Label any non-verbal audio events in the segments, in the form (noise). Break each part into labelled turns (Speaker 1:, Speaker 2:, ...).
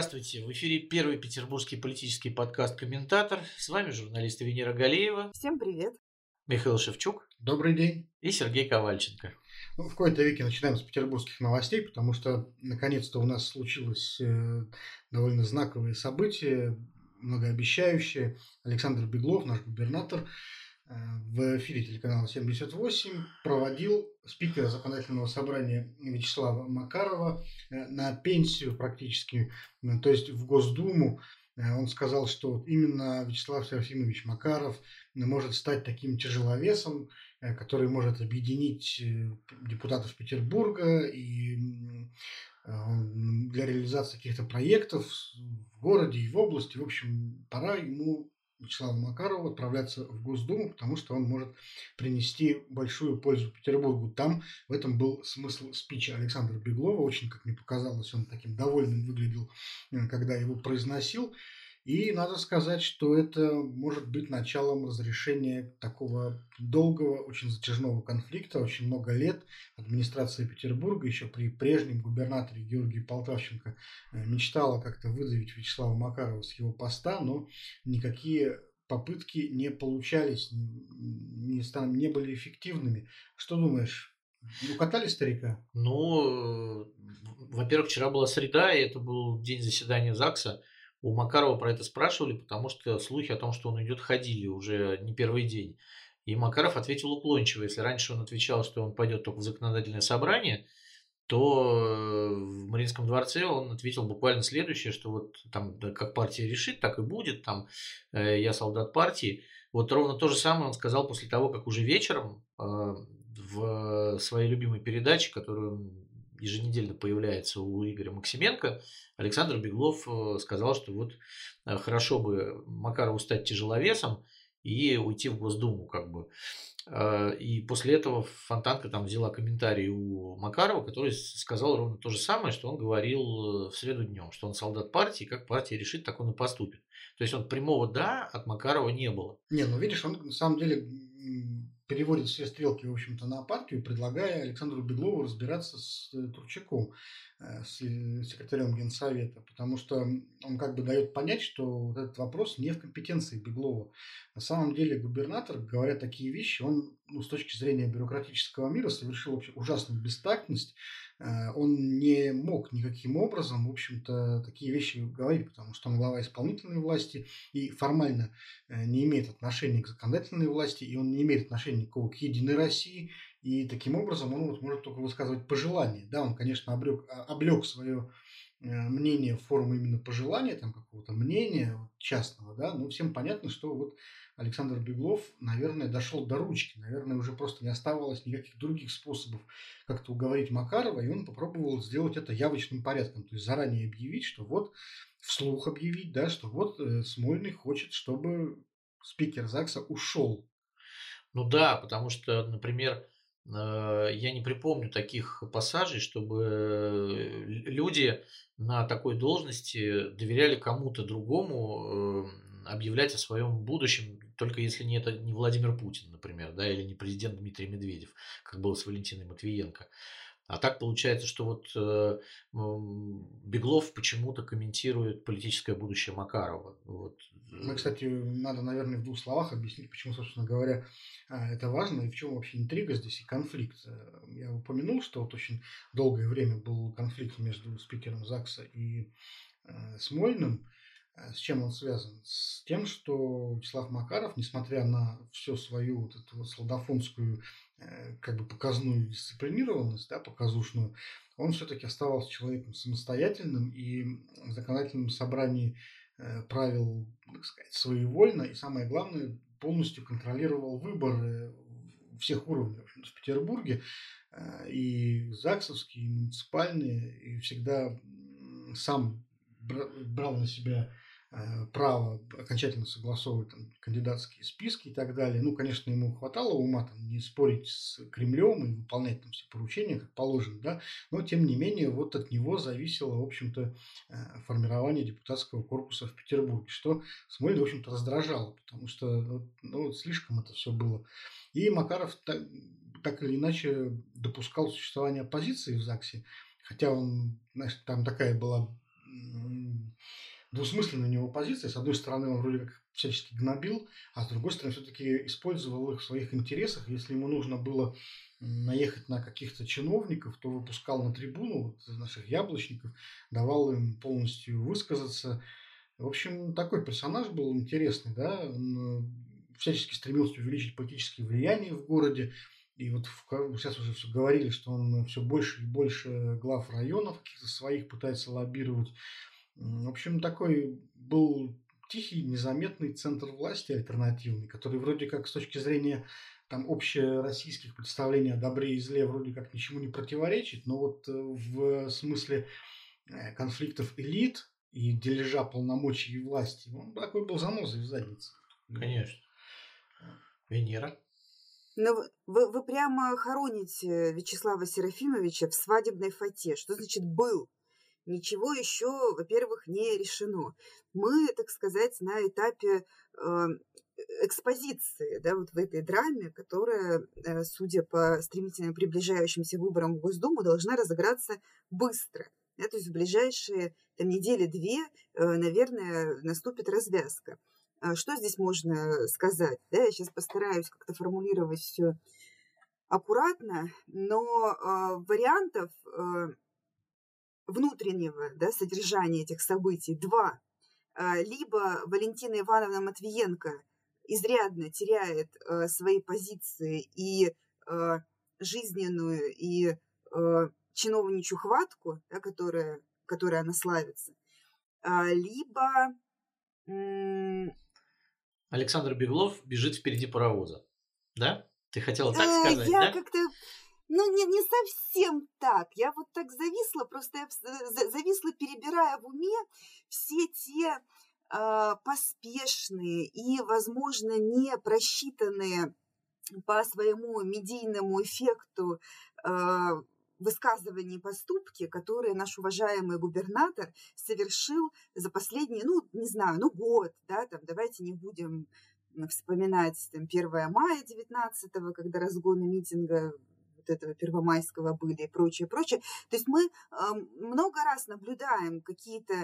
Speaker 1: Здравствуйте! В эфире первый петербургский политический подкаст «Комментатор». С вами журналист Венера Галеева.
Speaker 2: Всем привет!
Speaker 1: Михаил Шевчук.
Speaker 3: Добрый день.
Speaker 1: И Сергей Ковальченко.
Speaker 3: Ну, в кои-то веке начинаем с петербургских новостей, потому что наконец-то у нас случилось э, довольно знаковые события, многообещающие. Александр Беглов, наш губернатор, э, в эфире телеканала 78 проводил спикера законодательного собрания Вячеслава Макарова э, на пенсию практически, то есть в Госдуму. Он сказал, что именно Вячеслав Серафимович Макаров может стать таким тяжеловесом, Э, который может объединить э, депутатов Петербурга и э, для реализации каких-то проектов в городе и в области. В общем, пора ему Вячеславу Макарову отправляться в Госдуму, потому что он может принести большую пользу Петербургу. Там в этом был смысл спича Александра Беглова. Очень, как мне показалось, он таким довольным выглядел, когда его произносил. И надо сказать, что это может быть началом разрешения такого долгого, очень затяжного конфликта. Очень много лет администрация Петербурга еще при прежнем губернаторе Георгии Полтавченко э, мечтала как-то выдавить Вячеслава Макарова с его поста, но никакие попытки не получались, не, не были эффективными. Что думаешь, ну, катали старика?
Speaker 1: Ну, э, во-первых, вчера была среда, и это был день заседания ЗАГСа. У Макарова про это спрашивали, потому что слухи о том, что он идет, ходили уже не первый день. И Макаров ответил уклончиво. Если раньше он отвечал, что он пойдет только в законодательное собрание, то э, в Мариинском дворце он ответил буквально следующее, что вот там как партия решит, так и будет, там э, я солдат партии. Вот ровно то же самое он сказал после того, как уже вечером э, в своей любимой передаче, которую еженедельно появляется у Игоря Максименко, Александр Беглов э, сказал, что вот э, хорошо бы Макарову стать тяжеловесом и уйти в Госдуму, как бы. Э, и после этого Фонтанка там взяла комментарий у Макарова, который сказал ровно то же самое, что он говорил в среду днем, что он солдат партии, как партия решит, так он и поступит. То есть он прямого «да» от Макарова не было.
Speaker 3: Не, ну видишь, он на самом деле переводит все стрелки, в общем-то, на партию, предлагая Александру Беглову разбираться с э, Турчаком, с секретарем Генсовета, потому что он как бы дает понять, что вот этот вопрос не в компетенции Беглова. На самом деле губернатор, говоря такие вещи, он ну, с точки зрения бюрократического мира совершил вообще ужасную бестактность, Э, он не мог никаким образом, в общем-то, такие вещи говорить, потому что он глава исполнительной власти и формально э, не имеет отношения к законодательной власти, и он не имеет отношения никакого к Единой России, и таким образом он вот может только высказывать пожелания. Да, он, конечно, облег, а, облег свое э, мнение в форму именно пожелания, там какого-то мнения частного, да, но всем понятно, что вот Александр Беглов, наверное, дошел до ручки. Наверное, уже просто не оставалось никаких других способов как-то уговорить Макарова, и он попробовал сделать это явочным порядком. То есть заранее объявить, что вот вслух объявить, да, что вот э, Смольный хочет, чтобы спикер ЗАГСа ушел.
Speaker 1: Ну да, потому что, например, я не припомню таких пассажей, чтобы э, люди на такой должности доверяли кому-то другому объявлять о своем будущем только если не это не Владимир Путин, например, да, или не президент Дмитрий Медведев, как было с Валентиной Матвиенко. А так получается, что вот э, Беглов почему-то комментирует политическое будущее Макарова. Вот.
Speaker 3: Ну, кстати, надо, наверное, в двух словах объяснить, почему, собственно говоря, а, это важно и в чем вообще интрига здесь и конфликт. Э, я упомянул, что вот очень долгое время был конфликт между спикером ЗАГСа и э, Смольным. Э, с чем он связан? С тем, что Вячеслав Макаров, несмотря на всю свою вот эту вот солдафонскую э, как бы показную дисциплинированность, да, показушную, он все-таки оставался человеком самостоятельным и в законодательном собрании э, правил, так сказать, своевольно и, самое главное, полностью контролировал выборы всех уровней в Петербурге, и ЗАГСовские, и муниципальные, и всегда сам брал на себя Э, право окончательно согласовывать там, кандидатские списки и так далее. Ну, конечно, ему хватало ума там, не спорить с Кремлем и выполнять там все поручения, как положено, да, но, тем не менее, вот от него зависело, в общем-то, э, формирование депутатского корпуса в Петербурге, что Смольный, в общем-то, раздражало, потому что ну, слишком это все было. И Макаров так, так или иначе допускал существование оппозиции в ЗАГСе, хотя он, знаешь, там такая была двусмысленная у него позиция. С одной стороны, он вроде как всячески гнобил, а с другой стороны, все-таки использовал их в своих интересах. Если ему нужно было наехать на каких-то чиновников, то выпускал на трибуну вот, наших яблочников, давал им полностью высказаться. В общем, такой персонаж был интересный, да, он э, всячески стремился увеличить политические влияния в городе, и вот сейчас уже все говорили, что он все больше и больше глав районов каких-то своих пытается лоббировать. В общем, такой был тихий, незаметный центр власти альтернативный, который вроде как с точки зрения там общероссийских представлений о добре и зле вроде как ничему не противоречит, но вот э, в смысле э, конфликтов элит и дележа полномочий и власти, он такой был занозой в заднице.
Speaker 1: Конечно. Венера?
Speaker 2: Но ну, вы, вы прямо хороните Вячеслава Серафимовича в свадебной фате. Что значит «был»? Ничего еще, во-первых, не решено. Мы, так сказать, на этапе э, экспозиции, да, вот в этой драме, которая, э, судя по стремительно приближающимся выборам в Госдуму, должна разыграться быстро. Да, то есть в ближайшие там, недели-две, э, наверное, наступит развязка. А что здесь можно сказать? Да, я сейчас постараюсь как-то формулировать все аккуратно, но вариантов внутреннего да, содержания этих событий два. Э, либо Валентина Ивановна Матвиенко изрядно теряет э, свои позиции и э, жизненную, и чиновничью хватку, да, которая, которая она славится, либо
Speaker 1: Александр Беглов бежит впереди паровоза. Да? Ты хотела так э, сказать,
Speaker 2: я
Speaker 1: да?
Speaker 2: как-то... Ну, не, не совсем так. Я вот так зависла, просто я зависла, перебирая в уме все те э, поспешные и, возможно, не просчитанные по своему медийному эффекту э, высказывания и поступки, которые наш уважаемый губернатор совершил за последние, ну, не знаю, ну, год, да, там, давайте не будем вспоминать там, 1 мая 19 когда разгоны митинга вот этого первомайского были и прочее, прочее. То есть мы много раз наблюдаем какие-то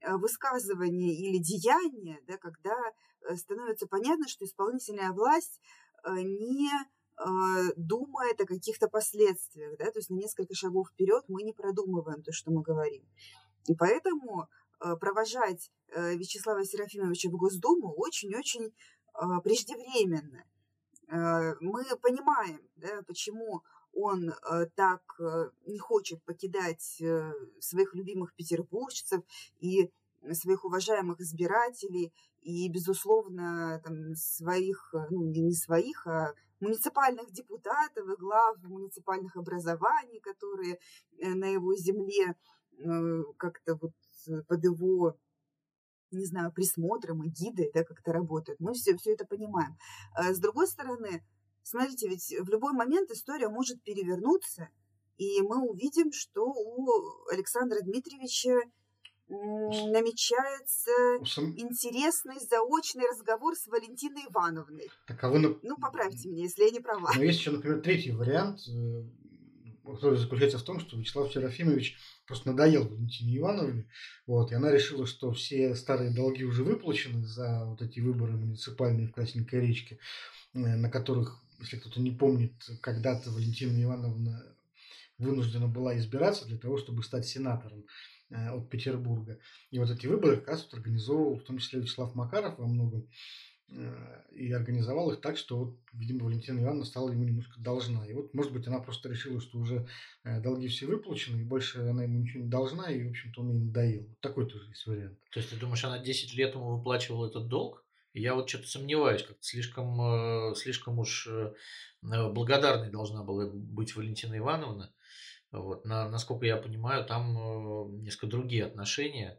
Speaker 2: э, высказывания или деяния, да, когда э, становится понятно, что исполнительная власть э, не думает о каких-то последствиях, да, то есть на несколько шагов вперед мы не продумываем то, что мы говорим. И поэтому провожать Вячеслава Серафимовича в Госдуму очень-очень преждевременно. Мы понимаем, да, почему он так э, не хочет покидать э, своих любимых петербуржцев и своих уважаемых избирателей и, безусловно, там, своих, ну, не своих, а муниципальных депутатов и глав муниципальных образований, которые э, на его земле э, как-то вот под его не знаю, присмотром и гидой, да, как-то работают. Мы все, все это понимаем. С другой стороны, смотрите, ведь в любой момент история может перевернуться, и мы увидим, что у Александра Дмитриевича намечается Сам... интересный заочный разговор с Валентиной Ивановной.
Speaker 3: Так, а вы...
Speaker 2: Ну, поправьте меня, если я не права.
Speaker 3: Но есть еще, например, третий вариант, э, который заключается в том, что Вячеслав Серафимович просто надоел Валентине Ивановне, вот, и она решила, что все старые долги уже выплачены за вот эти выборы муниципальные в Красненькой речке, э, на которых, если кто-то не помнит, когда-то Валентина Ивановна вынуждена была избираться для того, чтобы стать сенатором. Э, от Петербурга. И вот эти выборы как раз вот организовывал, в том числе Вячеслав Макаров во многом, э, и организовал их так, что, вот, видимо, Валентина Ивановна стала ему немножко должна. И вот, может быть, она просто решила, что уже э, долги все выплачены, и больше она ему ничего не должна, и, в общем-то, он ей надоел. Вот такой тоже есть вариант.
Speaker 1: То есть, ты думаешь, она 10 лет ему выплачивала этот долг? Я вот что-то сомневаюсь, как-то слишком, слишком уж благодарной должна была быть Валентина Ивановна. Вот. На, насколько я понимаю, там э, несколько другие отношения.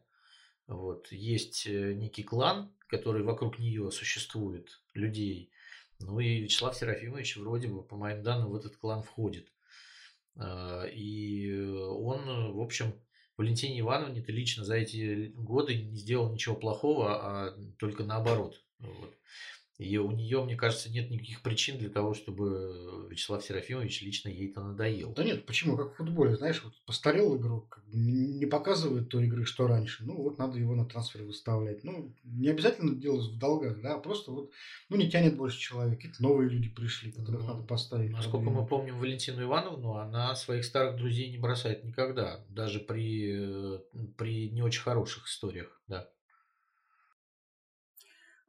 Speaker 1: Вот. Есть э, некий клан, который вокруг нее существует, людей. Ну и Вячеслав Серафимович вроде бы, по моим данным, в этот клан входит. А, и он, в общем, Валентине Ивановне-то лично за эти годы не сделал ничего плохого, а только наоборот. Вот. И у нее, мне кажется, нет никаких причин для того, чтобы Вячеслав Серафимович лично ей-то надоел.
Speaker 3: Да нет, почему? Как в футболе, знаешь, вот постарел игрок, как бы не показывает той игры, что раньше. Ну, вот надо его на трансфер выставлять. Ну, не обязательно делать в долгах, да, просто вот, ну, не тянет больше человек. Какие-то новые люди пришли, которых ну, надо поставить.
Speaker 1: Насколько мы помним Валентину Ивановну, она своих старых друзей не бросает никогда, даже при, э, при не очень хороших историях, да.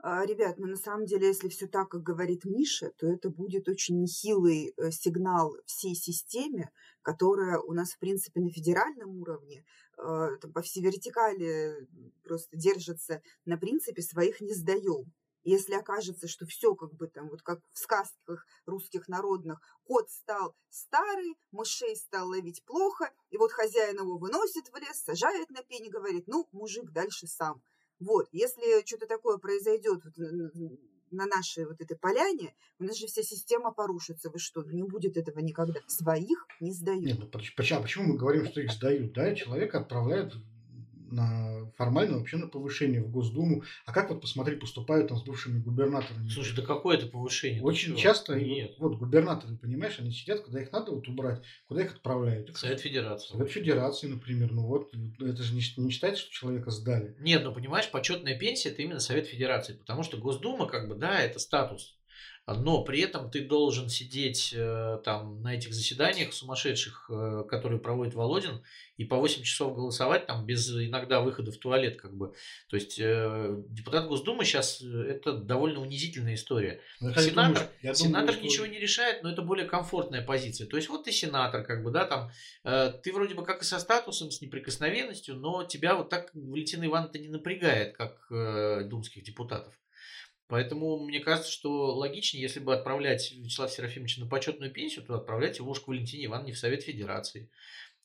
Speaker 2: А, ребят, ну на самом деле, если все так, как говорит Миша, то это будет очень нехилый э, сигнал всей системе, которая у нас, в принципе, на федеральном уровне э, по всей вертикали просто держится на принципе своих не сдаем. Если окажется, что все как бы там, вот как в сказках русских народных, кот стал старый, мышей стал ловить плохо, и вот хозяин его выносит в лес, сажает на пень и говорит, ну, мужик дальше сам. Вот, если что-то такое произойдет вот на нашей вот этой поляне, у нас же вся система порушится. Вы что, ну не будет этого никогда. Своих не сдают. Нет, ну
Speaker 3: почему, почему мы говорим, что их сдают? Да, человека отправляют на формально вообще на повышение в Госдуму. А как вот посмотри, поступают там с бывшими губернаторами?
Speaker 1: Слушай, да какое это повышение?
Speaker 3: Очень часто Нет. вот губернаторы, понимаешь, они сидят, когда их надо вот убрать, куда их отправляют?
Speaker 1: Совет Федерации.
Speaker 3: Совет Федерации, например. Ну вот, это же не, не считается, что человека сдали.
Speaker 1: Нет, ну понимаешь, почетная пенсия это именно Совет Федерации, потому что Госдума, как бы, да, это статус но при этом ты должен сидеть э, там на этих заседаниях сумасшедших, э, которые проводит Володин, и по 8 часов голосовать там без иногда выхода в туалет, как бы. То есть э, депутат Госдумы сейчас это довольно унизительная история. Ну, я сенатор думаю, я сенатор думаю, ничего что... не решает, но это более комфортная позиция. То есть вот ты сенатор, как бы, да, там ты вроде бы как и со статусом, с неприкосновенностью, но тебя вот так Валентина Ивановна не напрягает, как думских депутатов. Поэтому мне кажется, что логичнее, если бы отправлять Вячеслава Серафимовича на почетную пенсию, то отправлять его уж к Валентине Ивановне в Совет Федерации.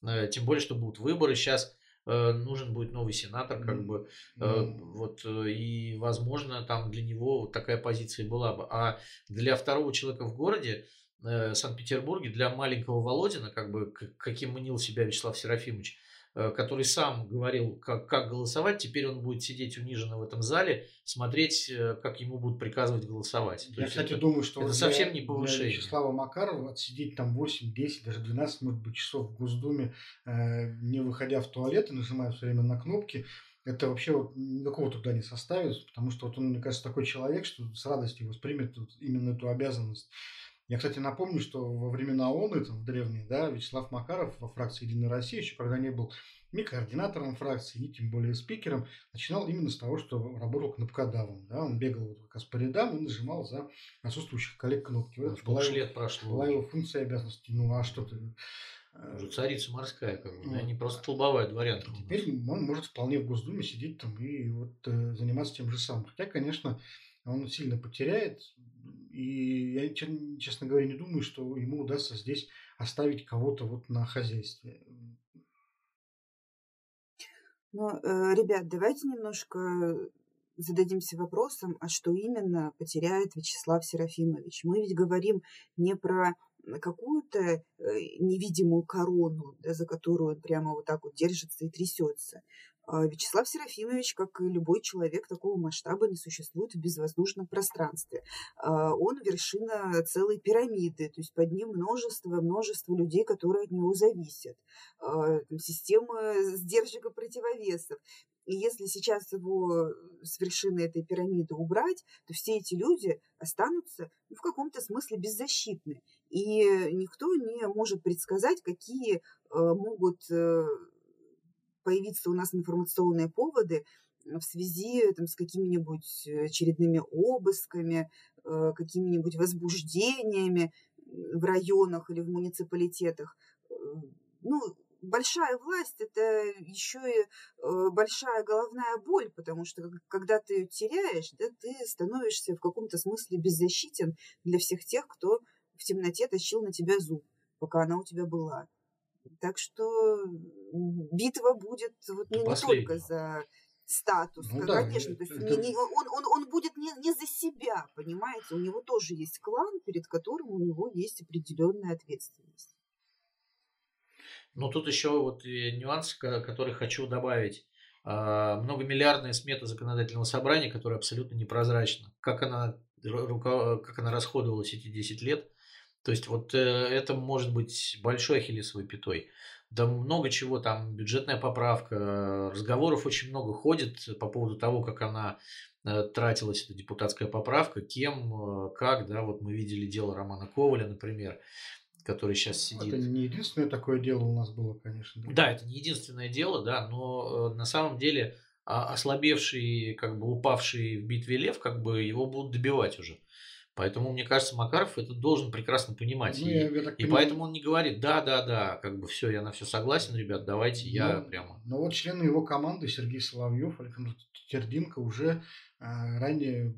Speaker 1: Э, тем более, что будут выборы сейчас, э, нужен будет новый сенатор, как бы, mm. вот, и, возможно, там для него вот такая позиция была бы. А для второго человека в городе, Санкт-Петербурге, для маленького Володина, как бы, каким мнил себя Вячеслав Серафимович, Э, который сам говорил, как, как голосовать, теперь он будет сидеть униженно в этом зале, смотреть, э, как ему будут приказывать голосовать.
Speaker 3: Я, кстати, это, думаю, что это совсем не повышение. Для Вячеслава Макарова отсидеть там 8, 10, даже 12, может быть, часов в Госдуме, э, не выходя в туалет и нажимая все время на кнопки, это вообще вот никакого труда не составит, потому что вот он, мне кажется, такой человек, что с радостью воспримет вот именно эту обязанность. Я, кстати, напомню, что во времена ООН, там, в древние, да, Вячеслав Макаров во фракции «Единая Россия», еще когда не был ни координатором фракции, ни тем более спикером, начинал именно с того, что работал кнопкодавом. Да? Он бегал вот как раз по рядам и нажимал за отсутствующих коллег кнопки.
Speaker 1: Вот была, его, лет прошло.
Speaker 3: была его функция обязанности. Ну а что ты...
Speaker 1: Э, Уже царица морская, как бы, вот. не просто столбовая дворянка.
Speaker 3: Теперь он может вполне в Госдуме сидеть там и вот э, заниматься тем же самым. Хотя, конечно, он сильно потеряет. И я, честно говоря, не думаю, что ему удастся здесь оставить кого-то вот на хозяйстве.
Speaker 2: Ну, э, ребят, давайте немножко зададимся вопросом, а что именно потеряет Вячеслав Серафимович? Мы ведь говорим не про какую-то э, невидимую корону, да, за которую он прямо вот так вот держится и трясется. А Вячеслав Серафимович, как и любой человек такого масштаба, не существует в безвоздушном пространстве. А он вершина целой пирамиды, то есть под ним множество, множество людей, которые от него зависят. А, система сдержек и противовесов. И если сейчас его с вершины этой пирамиды убрать, то все эти люди останутся ну, в каком-то смысле беззащитны. И никто не может предсказать, какие могут э, появиться у нас информационные поводы в связи там, с какими-нибудь э, очередными обысками, э, какими-нибудь возбуждениями в районах или в муниципалитетах. Э, ну, большая власть – это еще и большая головная боль, потому что когда ты ее теряешь, да, ты становишься в каком-то смысле беззащитен для всех тех, кто в темноте тащил на тебя зуб, пока она у тебя была. Так что битва будет вот не, не только за статус, ну, конечно, да, то есть это... не, не, он, он, он будет не, не за себя, понимаете, у него тоже есть клан, перед которым у него есть определенная ответственность.
Speaker 1: Ну, тут еще вот нюанс, который хочу добавить. А, многомиллиардная смета законодательного собрания, которая абсолютно непрозрачна. Как она как она расходовалась эти 10 лет. То есть вот э, это может быть большой ахиллесовой пятой. Да много чего там, бюджетная поправка, разговоров очень много ходит по поводу того, как она э, тратилась, эта депутатская поправка, кем, э, как, да, вот мы видели дело Романа Коваля, например, который сейчас сидит.
Speaker 3: Это не единственное такое дело у нас было, конечно.
Speaker 1: Да, да это не единственное дело, да, но на самом деле а, ослабевший, как бы упавший в битве лев, как бы его будут добивать уже. Поэтому, мне кажется, Макаров это должен прекрасно понимать. Ну, и, я, я и поэтому он не говорит, да, да, да, как бы все, я на все согласен, ребят, давайте ну, я прямо.
Speaker 3: Но вот члены его команды, Сергей Соловьев, Александр Тердинко, уже э, ранее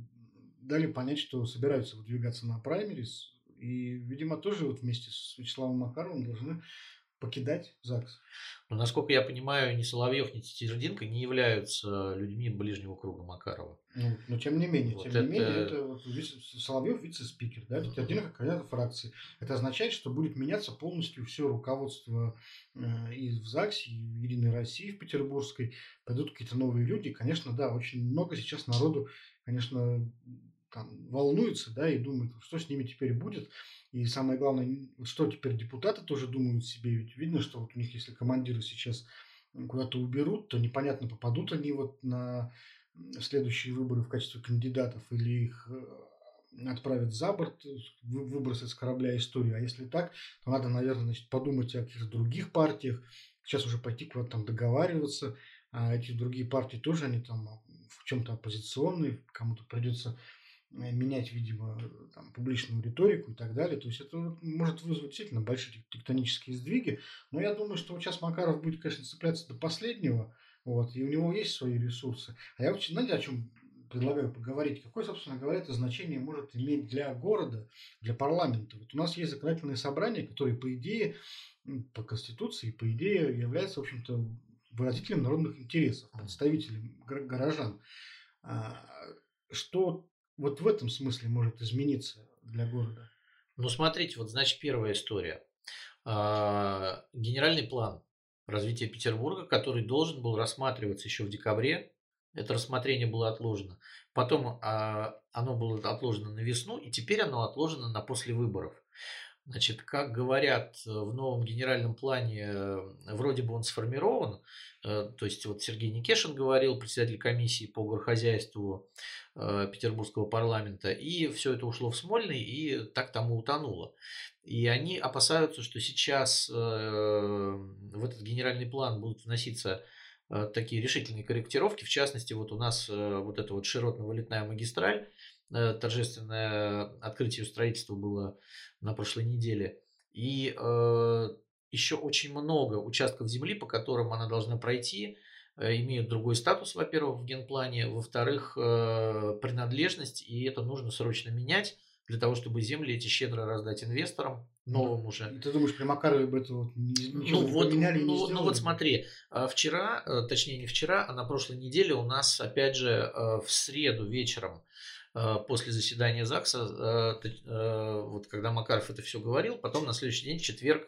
Speaker 3: дали понять, что собираются выдвигаться на праймерис. И, видимо, тоже вот вместе с Вячеславом Макаровым должны покидать ЗАГС.
Speaker 1: Но, насколько я понимаю, ни Соловьев, ни Тетердинко не являются людьми ближнего круга Макарова.
Speaker 3: Ну, но тем не менее, вот тем это... не менее, это вот Соловьев вице-спикер, да, Тетердинко кандидат фракции. Это означает, что будет меняться полностью все руководство э, и в ЗАГСе, и в Единой России, в Петербургской. Пойдут какие-то новые люди. Конечно, да, очень много сейчас народу, конечно, там, волнуется, да, и думает, что с ними теперь будет. И самое главное, что теперь депутаты тоже думают себе, ведь видно, что вот у них, если командиры сейчас куда-то уберут, то непонятно, попадут они вот на следующие выборы в качестве кандидатов или их э, отправят за борт, выбросят с корабля историю. А если так, то надо, наверное, значит, подумать о каких-то других партиях, сейчас уже пойти куда-то там договариваться, а эти другие партии тоже, они там в чем-то оппозиционные, кому-то придется Э, менять, видимо, там, публичную риторику и так далее. То есть это может вызвать действительно большие тектонические сдвиги. Но я думаю, что сейчас Макаров будет, конечно, цепляться до последнего. Вот, и у него есть свои ресурсы. А я вообще, знаете, о чем предлагаю поговорить? Какое, собственно говоря, это значение может иметь для города, для парламента? Вот у нас есть законодательные собрания, которые, по идее, по Конституции, по идее, являются, в общем-то, выразителем народных интересов, представителем горожан. А, что вот в этом смысле может измениться для города?
Speaker 1: Ну, смотрите, вот значит первая история. А, генеральный план развития Петербурга, который должен был рассматриваться еще в декабре, это рассмотрение было отложено. Потом а, оно было отложено на весну, и теперь оно отложено на после выборов. Значит, как говорят э, в новом генеральном плане, э, вроде бы он сформирован, э, то есть вот Сергей Никешин говорил, председатель комиссии по горхозяйству Петербургского парламента, и все это ушло в Смольный, и так тому утонуло. И они опасаются, что сейчас в этот генеральный план будут вноситься такие решительные корректировки. В частности, вот у нас вот эта вот широтно-вылетная магистраль, торжественное открытие строительства было на прошлой неделе. И э, еще очень много участков земли, по которым она должна пройти, э, имеют другой статус, во-первых, в генплане, во-вторых, э, принадлежность, и это нужно срочно менять для того, чтобы земли эти щедро раздать инвесторам, новым уже.
Speaker 3: Ты думаешь, при Макарове бы это вот
Speaker 1: ничего ну, не вот, поменяли ну, не ну вот смотри, э, вчера, э, точнее не вчера, а на прошлой неделе у нас опять же э, в среду вечером Э, после заседания ЗАГСа, э, э, вот когда Макаров это все говорил, потом на следующий день, в четверг,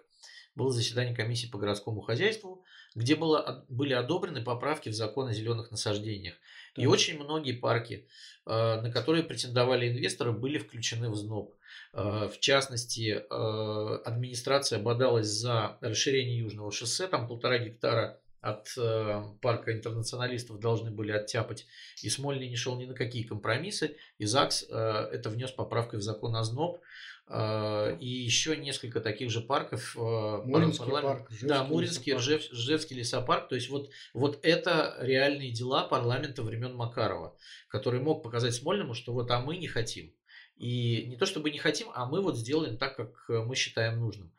Speaker 1: было заседание комиссии по городскому хозяйству, где было, были одобрены поправки в закон о зеленых насаждениях. Да. И очень многие парки, на которые претендовали инвесторы, были включены в ЗНОП. В частности, администрация бодалась за расширение Южного шоссе, там полтора гектара от э, парка интернационалистов должны были оттяпать, и Смольный не шел ни на какие компромиссы, и ЗАГС э, это внес поправкой в закон о ЗНОП, э, и еще несколько таких же парков. Э,
Speaker 3: Муринский парк,
Speaker 1: Жевский да, Муринский, Ржев, Ржевский лесопарк. То есть вот, вот это реальные дела парламента времен Макарова, который мог показать Смольному, что вот а мы не хотим. И не то чтобы не хотим, а мы вот сделаем так, как мы считаем нужным.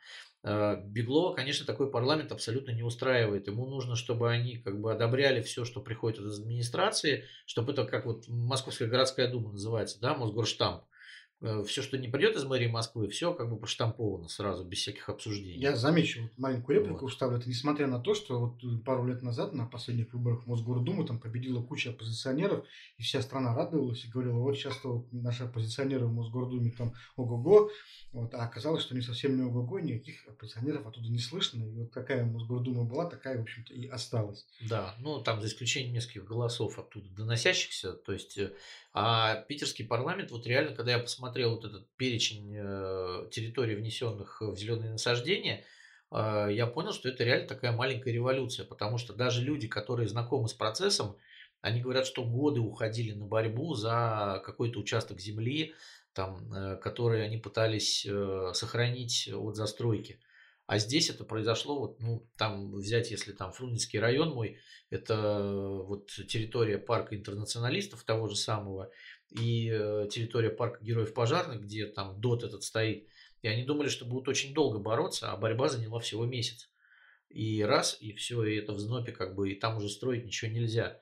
Speaker 1: Э, Беглова, конечно, такой парламент абсолютно не устраивает. Ему нужно, чтобы они как бы одобряли все, что приходит из администрации, чтобы это как вот Московская городская дума называется, да, Мосгорштамп. Э, все, что не придет из мэрии Москвы, все как бы проштамповано сразу, без всяких обсуждений.
Speaker 3: Я замечу вот маленькую реплику вот. вставлю. Это несмотря на то, что вот э, пару лет назад на последних выборах Мосгордумы там победила куча оппозиционеров, и вся страна радовалась и говорила, вот сейчас вот наши оппозиционеры в Мосгордуме там ого-го, вот, а оказалось, что они совсем не ого-го, никаких оппозиционеров оттуда не слышно, и вот какая Мосгордума была, такая, в общем-то, и осталась.
Speaker 1: Да, ну там за исключением нескольких голосов оттуда доносящихся, то есть э, а питерский парламент, вот реально, когда я посмотрел вот этот перечень э, территорий, внесенных в зеленые насаждения, э, я понял, что это реально такая маленькая революция, потому что даже люди, которые знакомы с процессом, они говорят, что годы уходили на борьбу за какой-то участок земли, там, э, который они пытались сохранить от застройки. А здесь это произошло, вот, ну, там взять, если там Фрунзенский район мой, это вот территория парка интернационалистов того же самого, и э, территория парка героев пожарных, где там ДОТ этот стоит. И они думали, что будут очень долго бороться, а борьба заняла всего месяц. И раз, и все, и это в знопе как бы, и там уже строить ничего нельзя.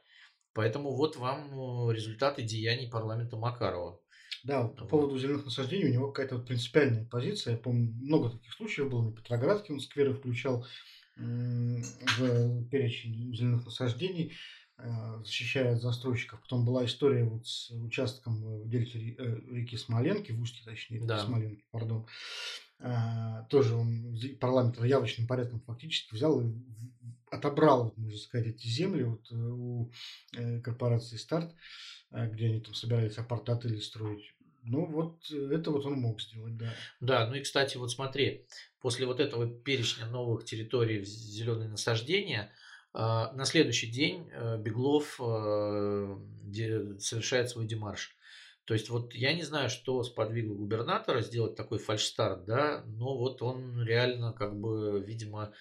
Speaker 1: Поэтому вот вам э, результаты деяний парламента Макарова.
Speaker 3: Да, по поводу зеленых насаждений у него какая-то вот принципиальная позиция. Я помню, много таких случаев было. На Петроградке он скверы включал в перечень зеленых насаждений, защищая от застройщиков. Потом была история вот с участком в дельте э, реки Смоленки, в устье, точнее, реки да. Смоленки, пардон. А, тоже он парламент явочным порядком фактически взял и отобрал, можно сказать, эти земли вот э, у корпорации «Старт», где они там собирались апарт-отели строить. Ну, вот это вот он мог сделать, да.
Speaker 1: Да, ну и, кстати, вот смотри, после вот этого перечня новых территорий зеленые насаждения, на следующий день э, Беглов э, совершает свой демарш. То есть вот я не знаю, что сподвигло губернатора сделать такой фальшстарт, да, но вот он реально как бы, видимо,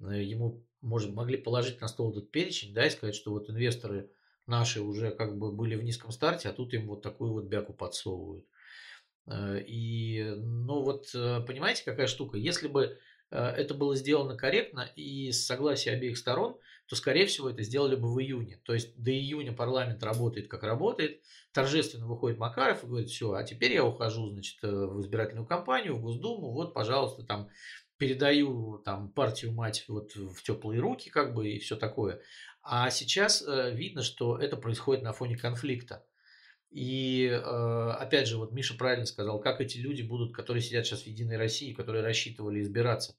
Speaker 1: э, ему может, могли положить на стол этот перечень, да, и сказать, что вот инвесторы наши уже как бы были в низком старте, а тут им вот такую вот бяку подсовывают. И, ну вот, понимаете, какая штука? Если бы это было сделано корректно и с согласия обеих сторон, то, скорее всего, это сделали бы в июне. То есть до июня парламент работает, как работает. Торжественно выходит Макаров и говорит, все, а теперь я ухожу, значит, в избирательную кампанию, в Госдуму, вот, пожалуйста, там, передаю там партию мать вот в теплые руки, как бы, и все такое. А сейчас видно, что это происходит на фоне конфликта. И э, опять же, вот Миша правильно сказал, как эти люди будут, которые сидят сейчас в Единой России, которые рассчитывали избираться, э,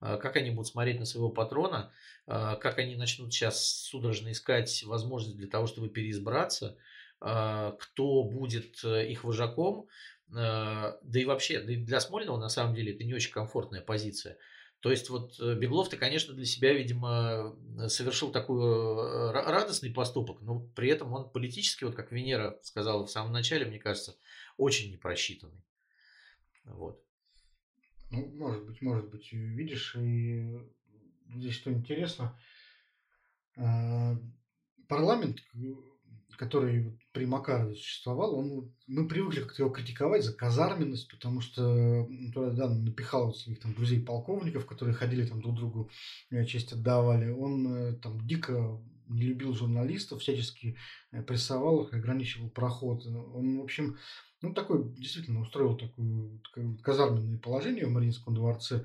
Speaker 1: как они будут смотреть на своего патрона, э, как они начнут сейчас судорожно искать возможность для того, чтобы переизбраться, кто будет их вожаком, да и вообще, да и для Смольного на самом деле это не очень комфортная позиция. То есть вот э, Беглов-то, конечно, для себя, видимо, совершил такой э, радостный поступок, но при этом он политически, вот как Венера сказала в самом начале, мне кажется, очень непросчитанный. Вот.
Speaker 3: Ну, может быть, может быть, видишь, и здесь что интересно, а, парламент который при Макарове существовал, он, мы привыкли как-то его критиковать за казарменность, потому что туда да, напихал своих там друзей-полковников, которые ходили там друг другу э, честь отдавали. Он э, там дико не любил журналистов, всячески э, прессовал их, ограничивал проход. Он, в общем, ну, такой, действительно, устроил такое, такое казарменное положение в Мариинском дворце.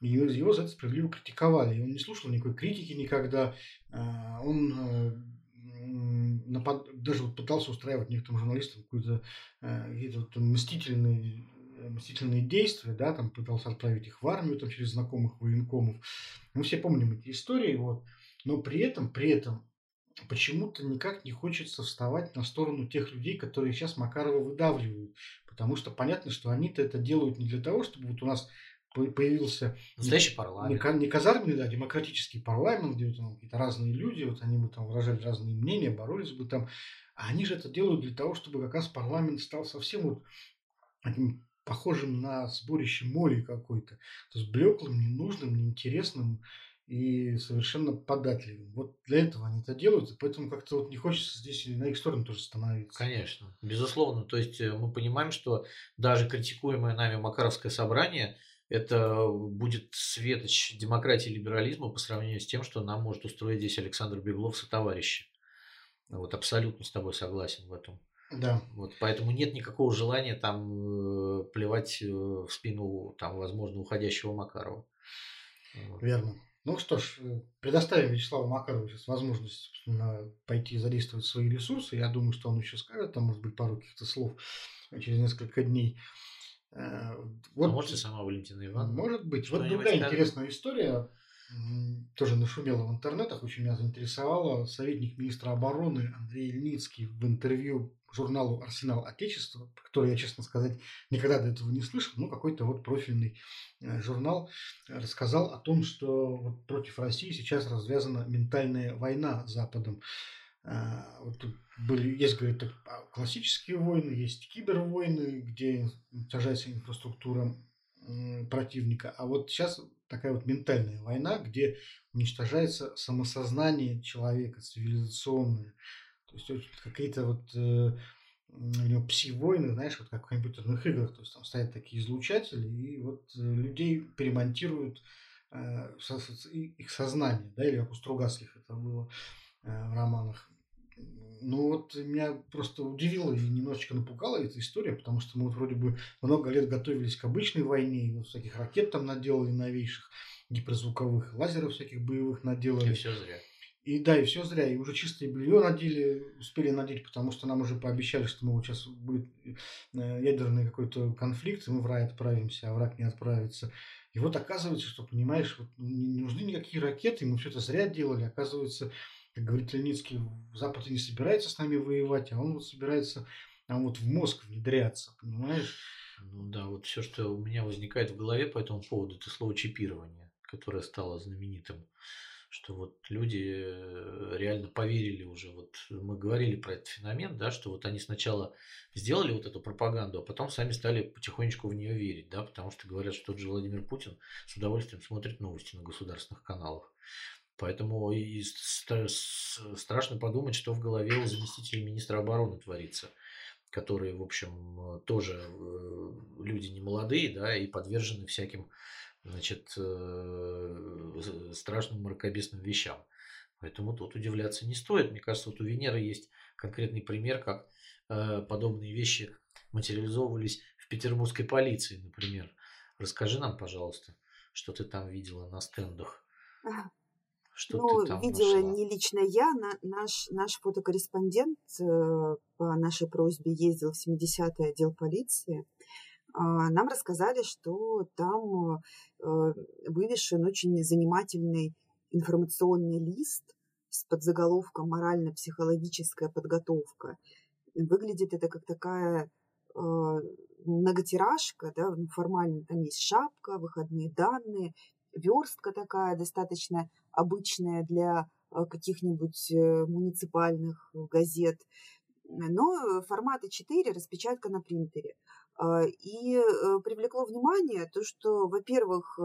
Speaker 3: И его за это справедливо критиковали. И он не слушал никакой критики никогда. А, он напад... даже пытался устраивать некоторым журналистам какие-то э, какие-то вот мстительные э, мстительные действия, да, там пытался отправить их в армию там, через знакомых военкомов. Мы все помним эти истории, вот. Но при этом, при этом почему-то никак не хочется вставать на сторону тех людей, которые сейчас Макарова выдавливают. Потому что понятно, что они-то это делают не для того, чтобы вот у нас появился
Speaker 1: настоящий парламент.
Speaker 3: Не, не казарменный, да, демократический парламент, где там какие-то разные люди, вот они бы там выражали разные мнения, боролись бы там. А они же это делают для того, чтобы как раз парламент стал совсем вот таким похожим на сборище моли какой-то. То есть блеклым, ненужным, неинтересным и совершенно податливым. Вот для этого они это делают, и поэтому как-то вот не хочется здесь на их сторону тоже становиться.
Speaker 1: Конечно, безусловно. То есть э, мы понимаем, что даже критикуемое нами Макаровское собрание – это будет светоч демократии и либерализма по сравнению с тем, что нам может устроить здесь Александр Беглов со товарищи. Вот абсолютно с тобой согласен в этом.
Speaker 3: Да.
Speaker 1: Вот, поэтому нет никакого желания там э, плевать э, в спину, там, возможно, уходящего Макарова.
Speaker 3: Вот. Верно. Ну что ж, э, предоставим Вячеславу Макарову сейчас возможность пойти задействовать свои ресурсы. Я думаю, что он еще скажет, там, может быть, пару каких-то слов через несколько дней.
Speaker 1: Вот, а может, и сама Валентина Ивановна.
Speaker 3: Может быть. Вот другая интересная история тоже нашумела в интернетах, очень меня заинтересовала. Советник министра обороны Андрей Ильницкий в интервью журналу «Арсенал Отечества», который я, честно сказать, никогда до этого не слышал, ну, какой-то вот профильный э, журнал рассказал о том, что вот против России сейчас развязана ментальная война Западом. А, вот были, есть, говорит, классические войны, есть кибервойны, где уничтожается инфраструктура противника. А вот сейчас такая вот ментальная война, где уничтожается самосознание человека, цивилизационное. То есть какие-то вот э, у него пси-войны, знаешь, вот как в компьютерных играх, то есть там стоят такие излучатели, и вот э, людей перемонтируют э, их сознание, да, или как у Стругацких это было э, в романах. Ну вот меня просто удивило и немножечко напугала эта история, потому что мы вот вроде бы много лет готовились к обычной войне, и вот всяких ракет там наделали новейших, гиперзвуковых, лазеров всяких боевых наделали.
Speaker 1: И все зря.
Speaker 3: И да, и все зря. И уже чистое белье надели, успели надеть, потому что нам уже пообещали, что мы вот сейчас будет э, ядерный какой-то конфликт, и мы в рай отправимся, а враг не отправится. И вот оказывается, что, понимаешь, вот не нужны никакие ракеты, мы все это зря делали. Оказывается, как говорит Леницкий, Запад не собирается с нами воевать, а он вот собирается нам вот в мозг внедряться, понимаешь?
Speaker 1: Ну да, вот все, что у меня возникает в голове по этому поводу, это слово чипирование, которое стало знаменитым. Что вот люди э, реально поверили уже. Вот мы говорили про этот феномен, да, что вот они сначала сделали вот эту пропаганду, а потом сами стали потихонечку в нее верить, да, потому что говорят, что тот же Владимир Путин с удовольствием смотрит новости на государственных каналах. Поэтому и страшно подумать, что в голове у заместителя министра обороны творится, которые, в общем, тоже э, люди не молодые, да, и подвержены всяким, значит, э, страшным мракобесным вещам. Поэтому тут удивляться не стоит. Мне кажется, вот у Венеры есть конкретный пример, как э, подобные вещи материализовывались в петербургской полиции, например. Расскажи нам, пожалуйста, что ты там видела на стендах.
Speaker 2: Что ну, ты там видела нашла? не лично я, на, наш, наш фотокорреспондент э, по нашей просьбе ездил в 70-й отдел полиции. Э, нам рассказали, что там э, вывешен очень занимательный информационный лист с подзаголовком «Морально-психологическая подготовка». Выглядит это как такая э, многотиражка, да, ну, формально там есть шапка, выходные данные, верстка такая достаточно обычная для э, каких-нибудь муниципальных газет, но формата 4, распечатка на принтере. А, и э, привлекло внимание то, что, во-первых,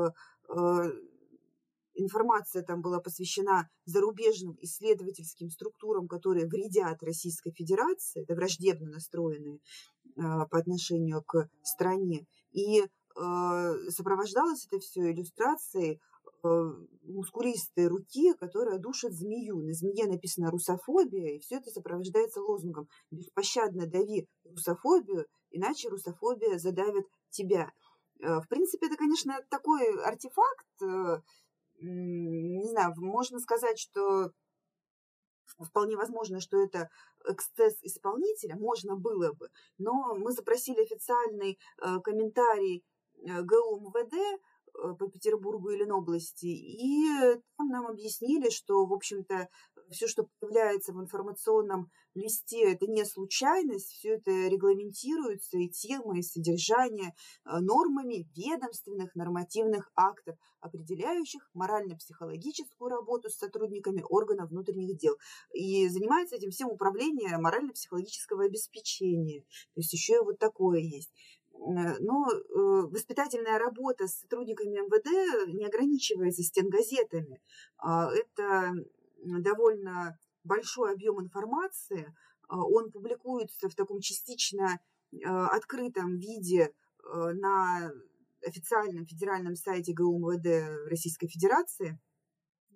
Speaker 2: информация там была посвящена зарубежным исследовательским структурам, которые вредят Российской Федерации, это враждебно настроенные по отношению к стране. И сопровождалось это все иллюстрацией Э, мускулистой руки, которая душит змею. На змее написано русофобия, и все это сопровождается лозунгом «Беспощадно дави русофобию, иначе русофобия задавит тебя». Э, в принципе, это, конечно, такой артефакт, э, не знаю, можно сказать, что вполне возможно, что это эксцесс исполнителя, можно было бы, но мы запросили официальный комментарий ГУ МВД, Э, по Петербургу и Ленобласти, и там нам объяснили, что, в общем-то, все, что появляется в информационном листе, это не случайность, все это регламентируется и тема, и содержание э, нормами ведомственных нормативных актов, определяющих морально-психологическую работу с сотрудниками органов внутренних дел. И занимается этим всем управление морально-психологического обеспечения. То есть еще и вот такое есть. Э, но э, воспитательная работа с сотрудниками МВД не ограничивается стенгазетами. А, это довольно большой объем информации. А, он публикуется в таком частично э, открытом виде на официальном федеральном сайте ГУМВД Российской Федерации.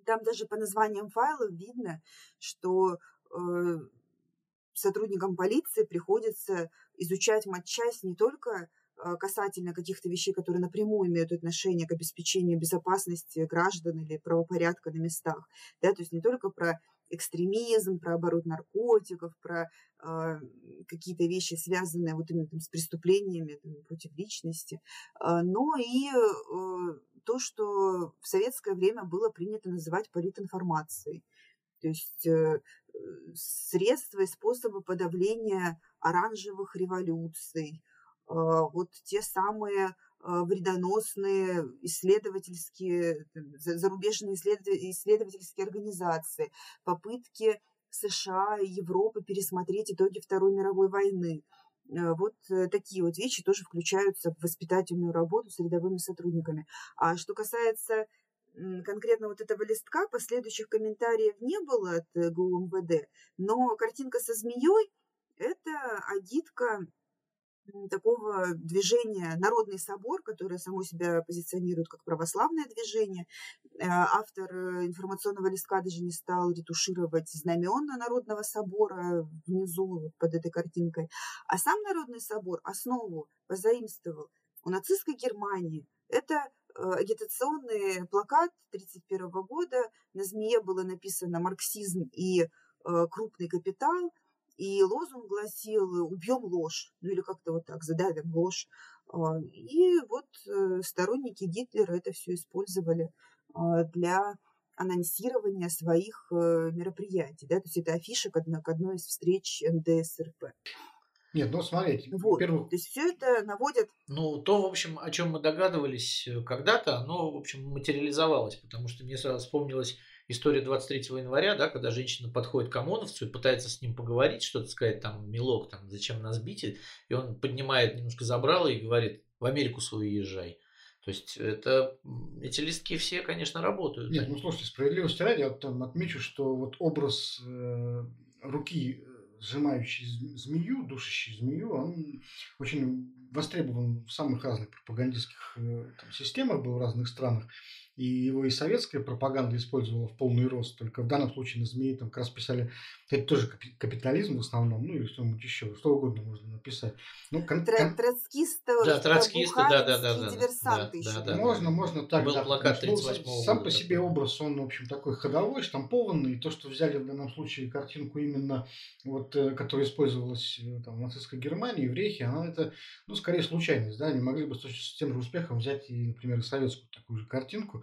Speaker 2: Там даже по названиям файлов видно, что сотрудникам полиции приходится изучать матчасть не только касательно каких-то вещей, которые напрямую имеют отношение к обеспечению безопасности граждан или правопорядка на местах. Да, то есть не только про экстремизм, про оборот наркотиков, про э, какие-то вещи, связанные вот именно там, с преступлениями там, против личности, э, но и э, то, что в советское время было принято называть политинформацией. То есть э, средства и способы подавления оранжевых революций, а, вот те самые а, вредоносные исследовательские, зарубежные исследовательские организации, попытки США и Европы пересмотреть итоги Второй мировой войны. А, вот э, такие вот вещи тоже включаются в воспитательную работу с рядовыми сотрудниками. А что касается конкретно вот этого листка, последующих комментариев не было от э, ГУМВД, но картинка со змеей – это агитка такого движения «Народный собор», которое само себя позиционирует как православное движение. Э, автор э, информационного листка даже не стал ретушировать знамена Народного собора внизу под этой картинкой. А сам Народный собор основу позаимствовал у нацистской Германии. Это э, агитационный плакат 1931 года. На змее было написано «Марксизм и крупный капитал», и лозунг гласил «убьем ложь», ну или как-то вот так, задавим ложь. А, и вот э, сторонники Гитлера это все использовали а, для анонсирования своих э, мероприятий. Да? То есть это афиша к одной, из встреч НДСРП.
Speaker 3: Нет, ну смотрите,
Speaker 2: вот. во-первых... То есть все это наводит...
Speaker 1: Ну, то, в общем, о чем мы догадывались э, когда-то, оно, в общем, материализовалось, потому что мне сразу вспомнилось история 23 января, да, когда женщина подходит к ОМОНовцу и пытается с ним поговорить, что-то сказать, там, милок, там, зачем нас бить, и он поднимает немножко забрало и говорит, в Америку свою езжай. То есть это, эти листки все, конечно, работают.
Speaker 3: Нет, ну слушайте, справедливости ради, я там отмечу, что вот образ э, руки, э, сжимающей змею, душащей змею, он очень востребован в самых разных пропагандистских э, там, системах, был в разных странах и его и советская пропаганда использовала в полный рост, только в данном случае на змеи там как раз писали, это тоже капитализм в основном, ну или что-нибудь еще, что угодно можно написать. Ну,
Speaker 2: кон- кон- Троцкисты,
Speaker 1: да, троцкисты, да, да, да, да,
Speaker 2: диверсанты
Speaker 1: да,
Speaker 2: еще.
Speaker 1: Да, да,
Speaker 3: можно, можно так.
Speaker 1: Был
Speaker 3: да,
Speaker 1: плакат
Speaker 3: 38 ну, Сам по себе образ, он, в общем, такой ходовой, штампованный, и то, что взяли в данном случае картинку именно, вот, э, которая использовалась э, там, в нацистской Германии, в Рейхе, она это, ну, скорее случайность, да, они могли бы с тем же успехом взять и, например, советскую такую же картинку,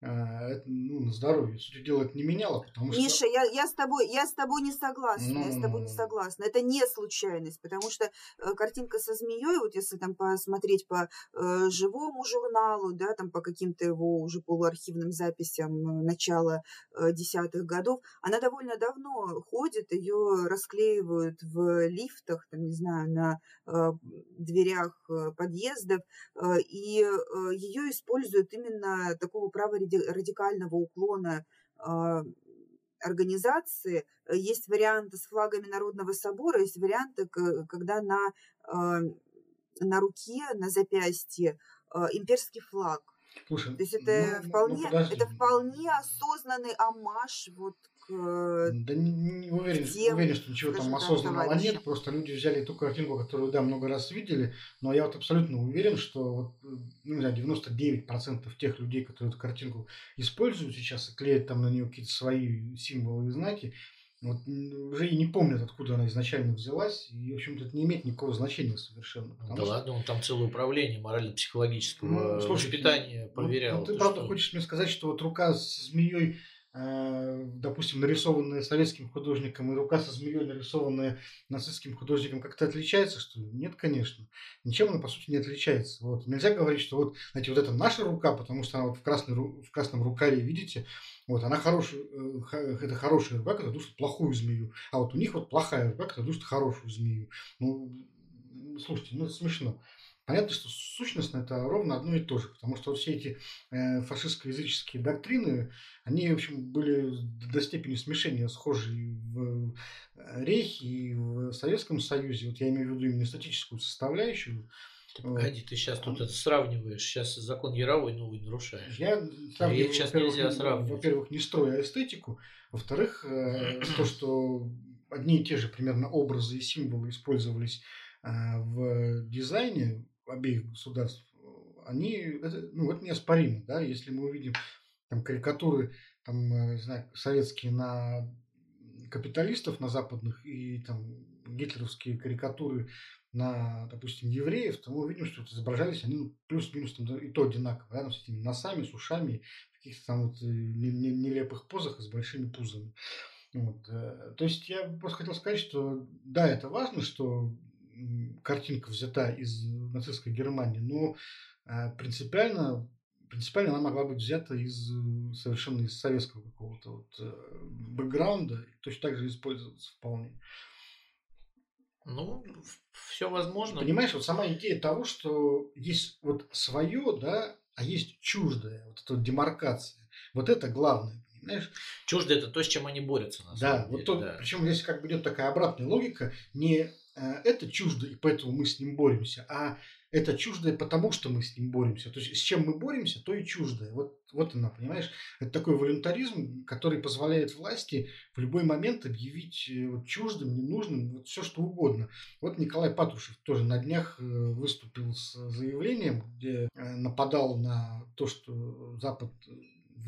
Speaker 3: это, ну, на здоровье. Суть дела это не меняло, потому
Speaker 2: что... Миша, я, я, с тобой, я с тобой не согласна, ну... я с тобой не согласна. Это не случайность, потому что э, картинка со змеей, вот если там посмотреть по э, живому журналу, да, там по каким-то его уже полуархивным записям э, начала э, десятых годов, она довольно давно ходит, ее расклеивают в лифтах, там, не знаю, на э, дверях э, подъездов, э, и э, ее используют именно такого права радикального уклона а, организации. Есть варианты с флагами Народного собора, есть варианты, когда на, а, на руке, на запястье а, имперский флаг.
Speaker 3: Слушай,
Speaker 2: То есть это, ну, ну вполне, ну, это вполне осознанный амаш вот
Speaker 3: Э, да не, не уверен, тем, уверен, что ничего там осознанного товарища. нет. Просто люди взяли ту картинку, которую, да, много раз видели. Но я вот абсолютно уверен, что вот, э, ну, не знаю, 99% тех людей, которые эту картинку используют сейчас и клеят там на нее какие-то свои символы и знаки, вот уже и не помнят, откуда она изначально взялась, и, в общем-то, это не имеет никакого значения совершенно.
Speaker 1: Да что... ладно, он там целое управление морально-психологического ну, слушай, воспитания ну, проверял.
Speaker 3: Ну, ты, ты правда что? хочешь мне сказать, что вот рука с змеей допустим, нарисованная советским художником и рука со змеей, нарисованная нацистским художником, как-то отличается, что ли? Нет, конечно. Ничем она, по сути, не отличается. Вот. Нельзя говорить, что вот, знаете, вот это наша рука, потому что она вот в, красной, в красном рукаве, видите, вот, она хорошая, э, это хорошая рука, которая душит плохую змею. А вот у них вот плохая рука, которая душит хорошую змею. Ну, слушайте, ну это смешно. Понятно, что сущностно это ровно одно и то же, потому что все эти э, фашистско-языческие доктрины, они, в общем, были до степени смешения схожи в э, Рейхе и в Советском Союзе. Вот я имею в виду именно статическую составляющую.
Speaker 1: Ты погоди, ты сейчас тут это сравниваешь. Сейчас закон Яровой новый нарушаешь.
Speaker 3: Я сравниваю, сейчас нельзя сравнивать. Во-первых, не строя эстетику. Во-вторых, э, (clears throat) то, что одни и те же примерно образы и символы использовались в дизайне обеих государств, они, это, ну, это неоспоримо, да, если мы увидим там карикатуры, там, не знаю, советские на капиталистов, на западных, и там гитлеровские карикатуры на, допустим, евреев, то мы увидим, что вот изображались они ну, плюс-минус там, и то одинаково, да, с этими носами, с ушами, в каких-то там вот э, нелепых позах и с большими пузами. Вот. Э, то есть я просто хотел сказать, что да, это важно, что картинка взята из нацистской Германии, но э, принципиально принципиально она могла быть взята из совершенно из советского какого-то вот бэкграунда и точно так же использоваться вполне.
Speaker 1: Ну, все возможно.
Speaker 3: Понимаешь, вот сама идея того, что есть вот свое, да, а есть чуждое, вот эта вот демаркация. Вот это главное, понимаешь?
Speaker 1: Чуждое это то, с чем они борются, на
Speaker 3: да, самом вот деле. То, да. Причем здесь как бы идет такая обратная логика. Не э, это чуждо, и поэтому мы с ним боремся, а это чуждое, потому что мы с ним боремся. То есть с чем мы боремся, то и чуждое. Вот, вот она, понимаешь? Это такой волюнтаризм, который позволяет власти в любой момент объявить э, вот, чуждым, ненужным, вот все что угодно. Вот Николай Патрушев тоже на днях э, выступил с заявлением, где э, нападал на то, что Запад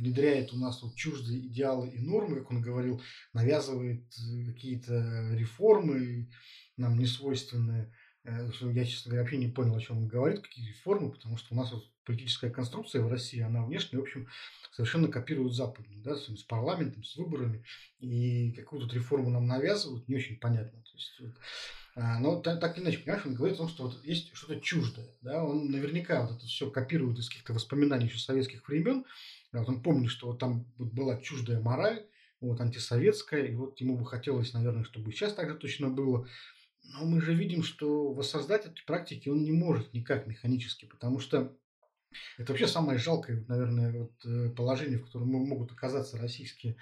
Speaker 3: внедряет у нас вот чуждые идеалы и нормы, как он говорил, навязывает какие-то реформы нам не свойственные. Э, я, честно говоря, вообще не понял, о чем он говорит, какие реформы, потому что у нас вот политическая конструкция в России, она внешне, в общем, совершенно копирует западную, да, с парламентом, с выборами, и какую то реформу нам навязывают, не очень понятно. То есть, но так, или иначе, понимаешь, он говорит о том, что вот есть что-то чуждое, да, он наверняка вот это все копирует из каких-то воспоминаний еще советских времен, вот он помнит, что вот там вот была чуждая мораль, вот антисоветская, и вот ему бы хотелось, наверное, чтобы сейчас так же точно было. Но мы же видим, что воссоздать эти практики он не может никак механически, потому что это вообще самое жалкое, наверное, вот э, положение, в котором могут оказаться российские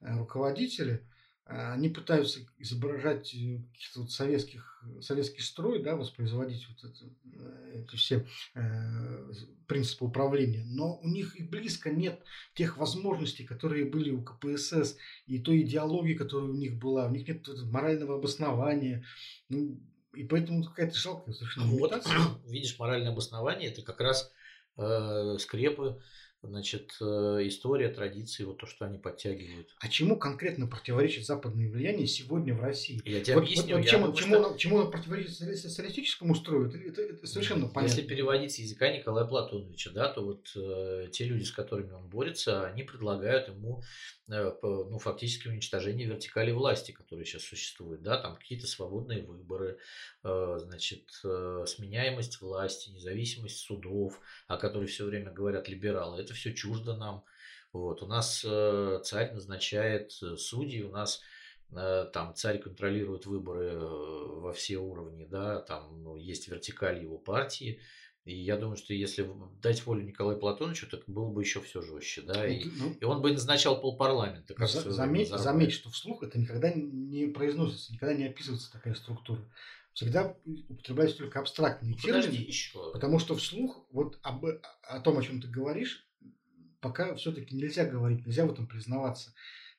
Speaker 3: э, руководители – а, они пытаются изображать э, каких-то вот советских, советский строй, да, воспроизводить вот это, э, эти все э, принципы управления, но у них и близко нет тех возможностей, которые были у КПСС, и той идеологии, которая у них была, у них нет морального обоснования, ну, и поэтому какая-то жалкая совершенно
Speaker 1: вот, (coughs) видишь, моральное обоснование – это как раз э, скрепы значит, э, история, традиции, вот то, что они подтягивают.
Speaker 3: А чему конкретно противоречит западное влияние сегодня в России?
Speaker 1: Я тебе вот, объясню. Вот,
Speaker 3: вот, чему, думаю, чему, что... чему оно противоречит социалистическому строю? Это, это, это совершенно
Speaker 1: Если понятно. Если переводить с языка Николая Платоновича, да, то вот э, те люди, с которыми он борется, они предлагают ему э, ну, фактически уничтожение вертикали власти, которые сейчас существуют, да, там какие-то свободные выборы, э, значит, э, сменяемость власти, независимость судов, о которой все время говорят либералы. Это это все чуждо нам. Вот. У нас э, царь назначает э, судьи, у нас э, там царь контролирует выборы во все уровни, да, там ну, есть вертикаль его партии. И я думаю, что если дать волю Николаю Платоновичу, так было бы еще все жестче, да, и, ну, и он бы назначал полпарламента.
Speaker 3: Как за, заметь, заметь, что вслух это никогда не произносится, никогда не описывается такая структура. Всегда употребляются только абстрактные
Speaker 1: ну, термины. еще.
Speaker 3: Потому что вслух вот об, о том, о чем ты говоришь, пока все-таки нельзя говорить, нельзя в этом признаваться.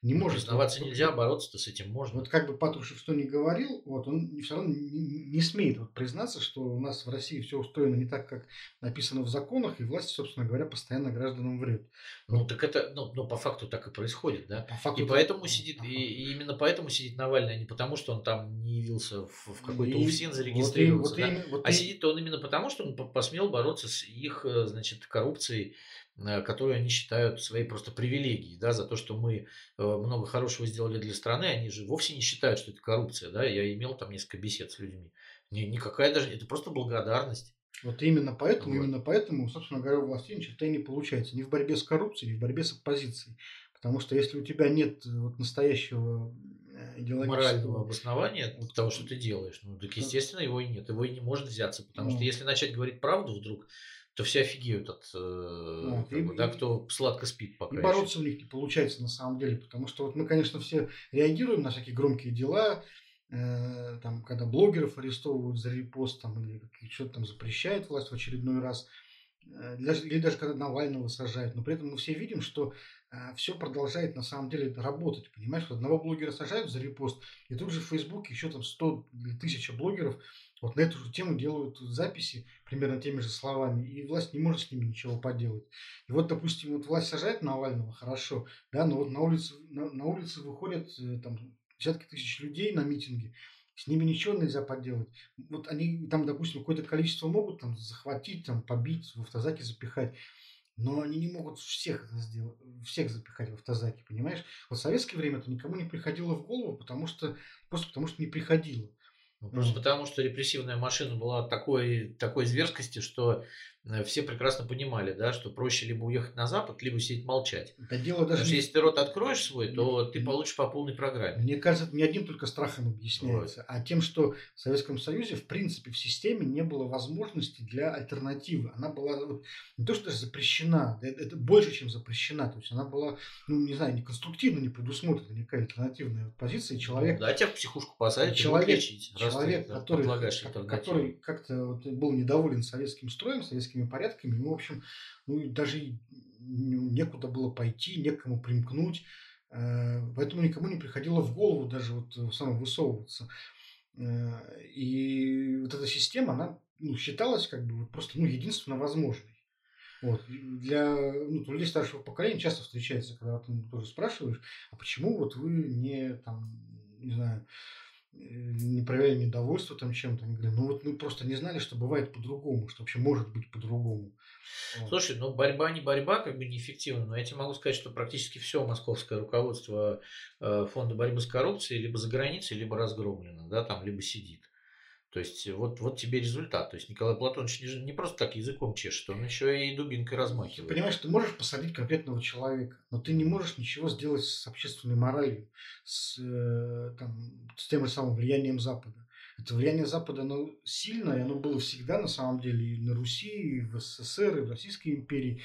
Speaker 1: Не может признаваться вот, нельзя, бороться-то с этим можно.
Speaker 3: Вот как бы Патрушев что ни говорил, вот он все равно не, не смеет вот признаться, что у нас в России все устроено не так, как написано в законах, и власть, собственно говоря, постоянно гражданам врет.
Speaker 1: Ну вот. так это, ну, ну по факту так и происходит, да. По факту и поэтому сидит, и, и именно поэтому сидит Навальный, а не потому, что он там не явился в, в какой-то УФСИН зарегистрироваться, вот и, вот да? и, вот а и... сидит он именно потому, что он посмел бороться с их, э, значит, коррупцией Э, которую они считают своей просто привилегией, да, за то, что мы э, много хорошего сделали для страны, они же вовсе не считают, что это коррупция, да, я имел там несколько бесед с людьми, никакая даже, это просто благодарность.
Speaker 3: Вот именно поэтому, вот. именно поэтому, собственно говоря, у власти ничего не получается. Ни в борьбе с коррупцией, ни в борьбе с оппозицией. Потому что если у тебя нет э, вот настоящего идеологического...
Speaker 1: Морального обоснования вот, того, что ты делаешь, ну так естественно его и нет, его и не может взяться. Потому ну. что если начать говорить правду вдруг, то все офигеют от, э, как и, бы, да, кто сладко спит пока.
Speaker 3: И еще. бороться у них не получается на самом деле, потому что вот мы, конечно, все реагируем на всякие громкие дела, э, там, когда блогеров арестовывают за репост там, или что-то там запрещает власть в очередной раз. э, или даже когда Навального сажают, но при этом мы все видим, что э, все продолжает на самом деле работать, понимаешь? Одного блогера сажают за репост, и тут же в Фейсбуке еще там 100 или 1000 блогеров вот на эту же тему делают записи примерно теми же словами, и власть не может с ними ничего поделать. И вот, допустим, вот власть сажает Навального, хорошо, да, но вот на улице, на, на улице выходят э, там десятки тысяч людей на митинги, с ними ничего нельзя поделать. Вот они там, допустим, какое-то количество могут там захватить, там побить, в автозаки запихать. Но они не могут всех это сделать, всех запихать в автозаки, понимаешь? Вот в советское время это никому не приходило в голову, потому что просто потому что не приходило.
Speaker 1: Ну, просто потому что репрессивная машина была такой, такой зверскости, что все прекрасно понимали, да, что проще либо уехать на Запад, либо сидеть молчать.
Speaker 3: Да дело даже
Speaker 1: Потому что если ты рот откроешь свой, то ты получишь по полной программе.
Speaker 3: Мне кажется, это не одним только страхом объясняется, вот. а тем, что в Советском Союзе, в принципе, в системе не было возможности для альтернативы. Она была вот, не то, что запрещена, это, это больше, чем запрещена. То есть она была, ну, не знаю, не конструктивно не предусмотрена никакая альтернативная позиция. Человек,
Speaker 1: ну, да, тебя в психушку посадят,
Speaker 3: человек, лечить, человек, который, который как-то вот был недоволен советским строем, советским политическими порядками. Ну, в общем, ну, даже некуда было пойти, некому примкнуть. Э, поэтому никому не приходило в голову даже вот э, самому высовываться. Э, и вот эта система, она ну, считалась как бы просто ну, единственно возможной. Вот. Для ну, людей старшего поколения часто встречается, когда ты тоже спрашиваешь, а почему вот вы не там, не знаю, не проявляли недовольство там чем-то. Они говорят, ну вот мы просто не знали, что бывает по-другому, что вообще может быть по-другому.
Speaker 1: Слушай, ну борьба не борьба, как бы неэффективна, но я тебе могу сказать, что практически все московское руководство э, фонда борьбы с коррупцией либо за границей, либо разгромлено, да, там, либо сидит. То есть вот, вот тебе результат. То есть Николай Платонович не, не просто так языком чешет, он еще и дубинкой размахивает.
Speaker 3: Ты понимаешь, ты можешь посадить конкретного человека, но ты не можешь ничего сделать с общественной моралью, с, э, там, с тем же самым влиянием Запада. Это влияние Запада, оно сильное, оно было всегда на самом деле и на Руси, и в СССР, и в Российской империи.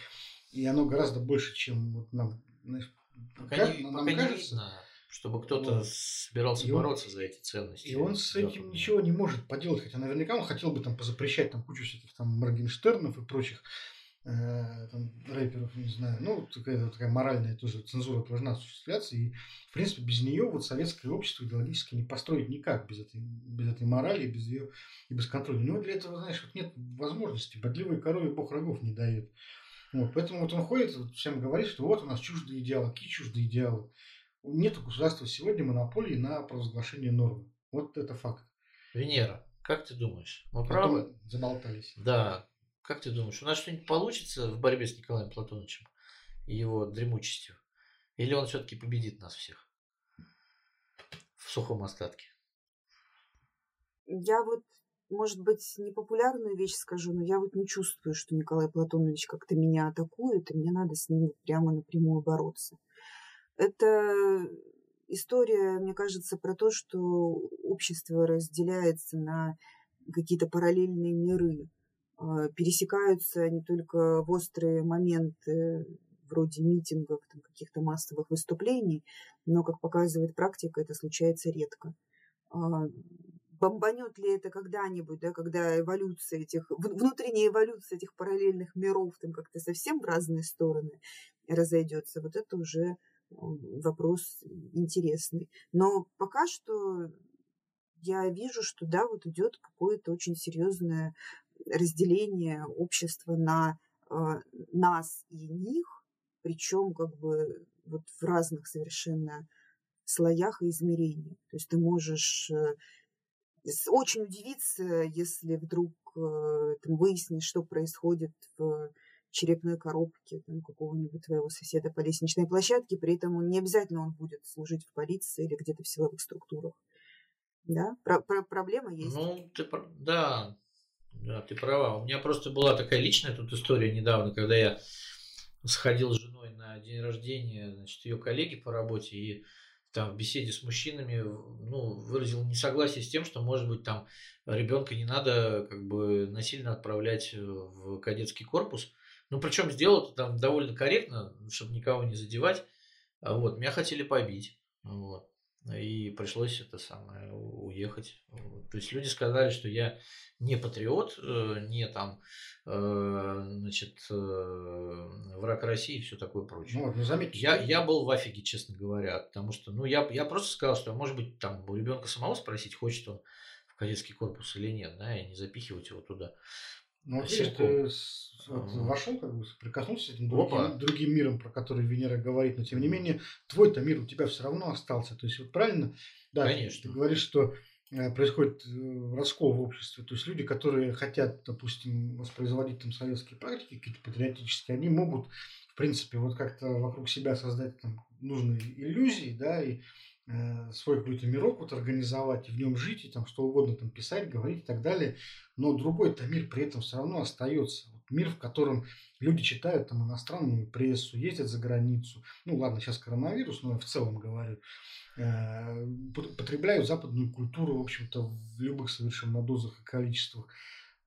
Speaker 3: И оно гораздо больше, чем вот нам, знаешь,
Speaker 1: пока как, не, нам пока кажется. Не видно чтобы кто-то вот. собирался и бороться он, за эти ценности.
Speaker 3: И он с этим ничего не может поделать, хотя наверняка он хотел бы там позапрещать там кучу всяких там Моргенштернов и прочих э, там, рэперов, не знаю. Ну, такая, такая моральная тоже цензура должна осуществляться. И, в принципе, без нее вот советское общество идеологически не построить никак, без этой, без этой морали, без ее и без контроля. У него для этого, знаешь, вот нет возможности. Бодливой корове бог рогов не дает. Вот, поэтому вот он ходит, вот всем говорит, что вот у нас чуждые идеалы. Какие чуждые идеалы? Нет у государства сегодня монополии на провозглашение нормы. Вот это факт.
Speaker 1: Венера, как ты думаешь, мы Потом правы?
Speaker 3: Заболтались.
Speaker 1: Да. Как ты думаешь, у нас что-нибудь получится в борьбе с Николаем Платоновичем и его дремучестью? Или он все-таки победит нас всех в сухом остатке?
Speaker 2: Я вот, может быть, непопулярную вещь скажу, но я вот не чувствую, что Николай Платонович как-то меня атакует, и мне надо с ним прямо напрямую бороться. Это история, мне кажется, про то, что общество разделяется на какие-то параллельные миры. А, пересекаются не только в острые моменты вроде митингов, там, каких-то массовых выступлений, но, как показывает практика, это случается редко. А, бомбанет ли это когда-нибудь, да, когда эволюция этих, внутренняя эволюция этих параллельных миров там как-то совсем в разные стороны разойдется, вот это уже вопрос интересный. Но пока что я вижу, что да, вот идет какое-то очень серьезное разделение общества на э, нас и них, причем как бы вот в разных совершенно слоях и измерениях. То есть ты можешь э, очень удивиться, если вдруг э, там, выяснишь, что происходит в черепной коробке там, какого-нибудь твоего соседа по лестничной площадке, при этом не обязательно он будет служить в полиции или где-то в силовых структурах. Да? Про про проблема есть.
Speaker 1: Ну, ты, да, да, ты права. У меня просто была такая личная тут история недавно, когда я сходил с женой на день рождения, значит, ее коллеги по работе, и там в беседе с мужчинами ну, выразил несогласие с тем, что, может быть, там ребенка не надо как бы насильно отправлять в кадетский корпус, ну, причем сделал это там довольно корректно, чтобы никого не задевать. А вот, меня хотели побить. Вот. И пришлось это самое уехать. Вот. То есть люди сказали, что я не патриот, э, не там, э, значит, э, враг России и все такое прочее.
Speaker 3: Ну, ну, заметьте,
Speaker 1: я, я был в офиге, честно говоря, потому что, ну, я, я просто сказал, что, может быть, там у ребенка самого спросить, хочет он в кадетский корпус или нет, да, и не запихивать его туда.
Speaker 3: Ну, видишь, ты вошел, как бы прикоснулся с этим другим, другим миром, про который Венера говорит, но тем не менее, твой-то мир у тебя все равно остался. То есть, вот правильно, да,
Speaker 1: Конечно.
Speaker 3: ты говоришь, что Э, происходит э, раскол в обществе. То есть люди, которые хотят, допустим, воспроизводить там советские практики, какие-то патриотические, они могут, в принципе, вот как-то вокруг себя создать там нужные иллюзии, да, и свой какой-то мирок вот организовать, и в нем жить, и там что угодно там писать, говорить и так далее. Но другой-то мир при этом все равно остается. Вот мир, в котором люди читают там иностранную прессу, ездят за границу. Ну ладно, сейчас коронавирус, но я в целом говорю. Э, потребляют западную культуру, в общем-то, в любых совершенно дозах и количествах.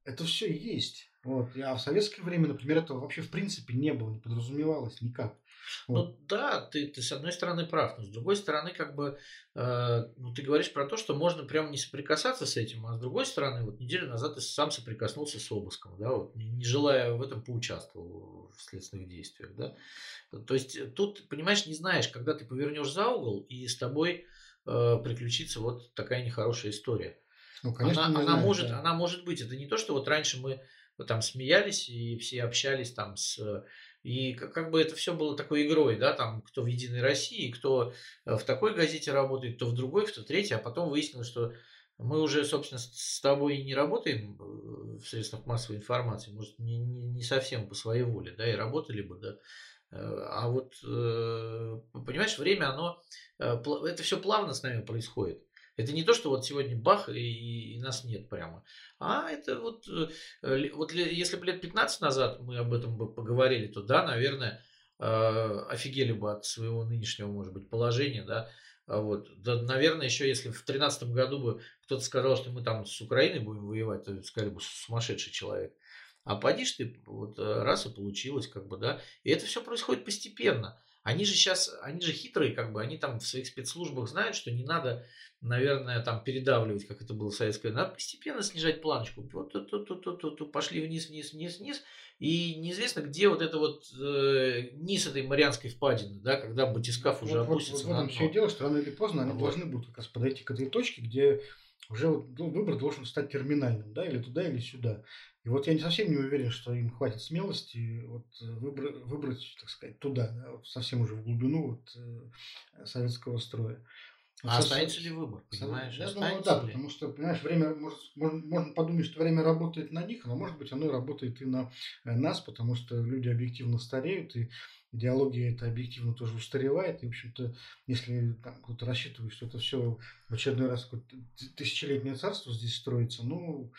Speaker 3: Это все есть. Вот. А в советское время, например, этого вообще в принципе не было, не подразумевалось никак.
Speaker 1: Вот. Ну да, ты, ты с одной стороны прав, но с другой стороны, как бы, э, ну, ты говоришь про то, что можно прямо не соприкасаться с этим, а с другой стороны, вот неделю назад ты сам соприкоснулся с обыском, да, вот, не, не желая в этом поучаствовал в следственных действиях, да. То есть э, тут, понимаешь, не знаешь, когда ты повернешь за угол, и с тобой э, приключится вот такая нехорошая история. Ну, конечно, она, она, знаешь, может, да. она может быть. Это не то, что вот раньше мы там смеялись и все общались там с и как, бы это все было такой игрой, да, там кто в Единой России, кто э, в такой газете работает, кто в другой, кто в третьей, а потом выяснилось, что мы уже, собственно, с тобой не работаем э, в средствах массовой информации, может, не, не, не совсем по своей воле, да, и работали бы, да. Э, а вот, понимаешь, время, оно, это все плавно с нами происходит. Это не то, что вот сегодня бах и, и нас нет прямо. А это вот, э, вот если бы лет 15 назад мы об этом бы поговорили, то да, наверное, э, офигели бы от своего нынешнего, может быть, положения, да. А вот. Да, наверное, еще если в 2013 году бы кто-то сказал, что мы там с Украиной будем воевать, то сказали бы сумасшедший человек. А поди ты, вот э, раз и получилось, как бы, да. И это все происходит постепенно. Они же сейчас, они же хитрые, как бы, они там в своих спецслужбах знают, что не надо, наверное, там передавливать, как это было в советское. Надо постепенно снижать планочку. Вот тут, тут, тут, тут, тут, пошли вниз, вниз, вниз, вниз. И неизвестно, где вот это вот э, низ этой Марианской впадины, да, когда батискаф уже вот, опустится
Speaker 3: вот, вот, на дно. все дело, что рано или поздно они вот. должны будут как раз подойти к этой точке, где уже вот ну, выбор должен стать терминальным, да, или туда, или сюда. И вот я не совсем не уверен, что им хватит смелости вот выбрать, выбрать так сказать, туда, да, совсем уже в глубину вот, э, советского строя.
Speaker 1: А останется ли выбор, понимаешь?
Speaker 3: Я думаю, да, ли? потому что, понимаешь, время, может, можно, подумать, что время работает на них, но, может быть, оно работает и на э, нас, потому что люди объективно стареют, и идеология это объективно тоже устаревает. И, в общем-то, если там кто-то рассчитывает, что это все в очередной раз тысячелетнее царство здесь строится, ну,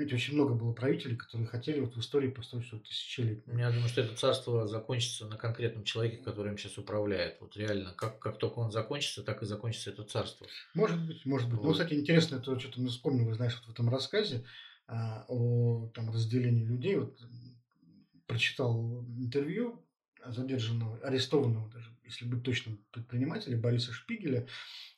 Speaker 3: Видите, очень много было правителей, которые хотели вот в истории построить что-то тысячелетнее.
Speaker 1: Я думаю, что это царство закончится на конкретном человеке, который им сейчас управляет. Вот реально, как, как только он закончится, так и закончится это царство.
Speaker 3: Может быть, может быть. Ну, вот. Ну, кстати, интересно, это что-то мы вспомнили, знаешь, вот в этом рассказе а, о там, разделении людей. Вот прочитал интервью задержанного, арестованного даже, если быть точным, предпринимателя Бориса Шпигеля,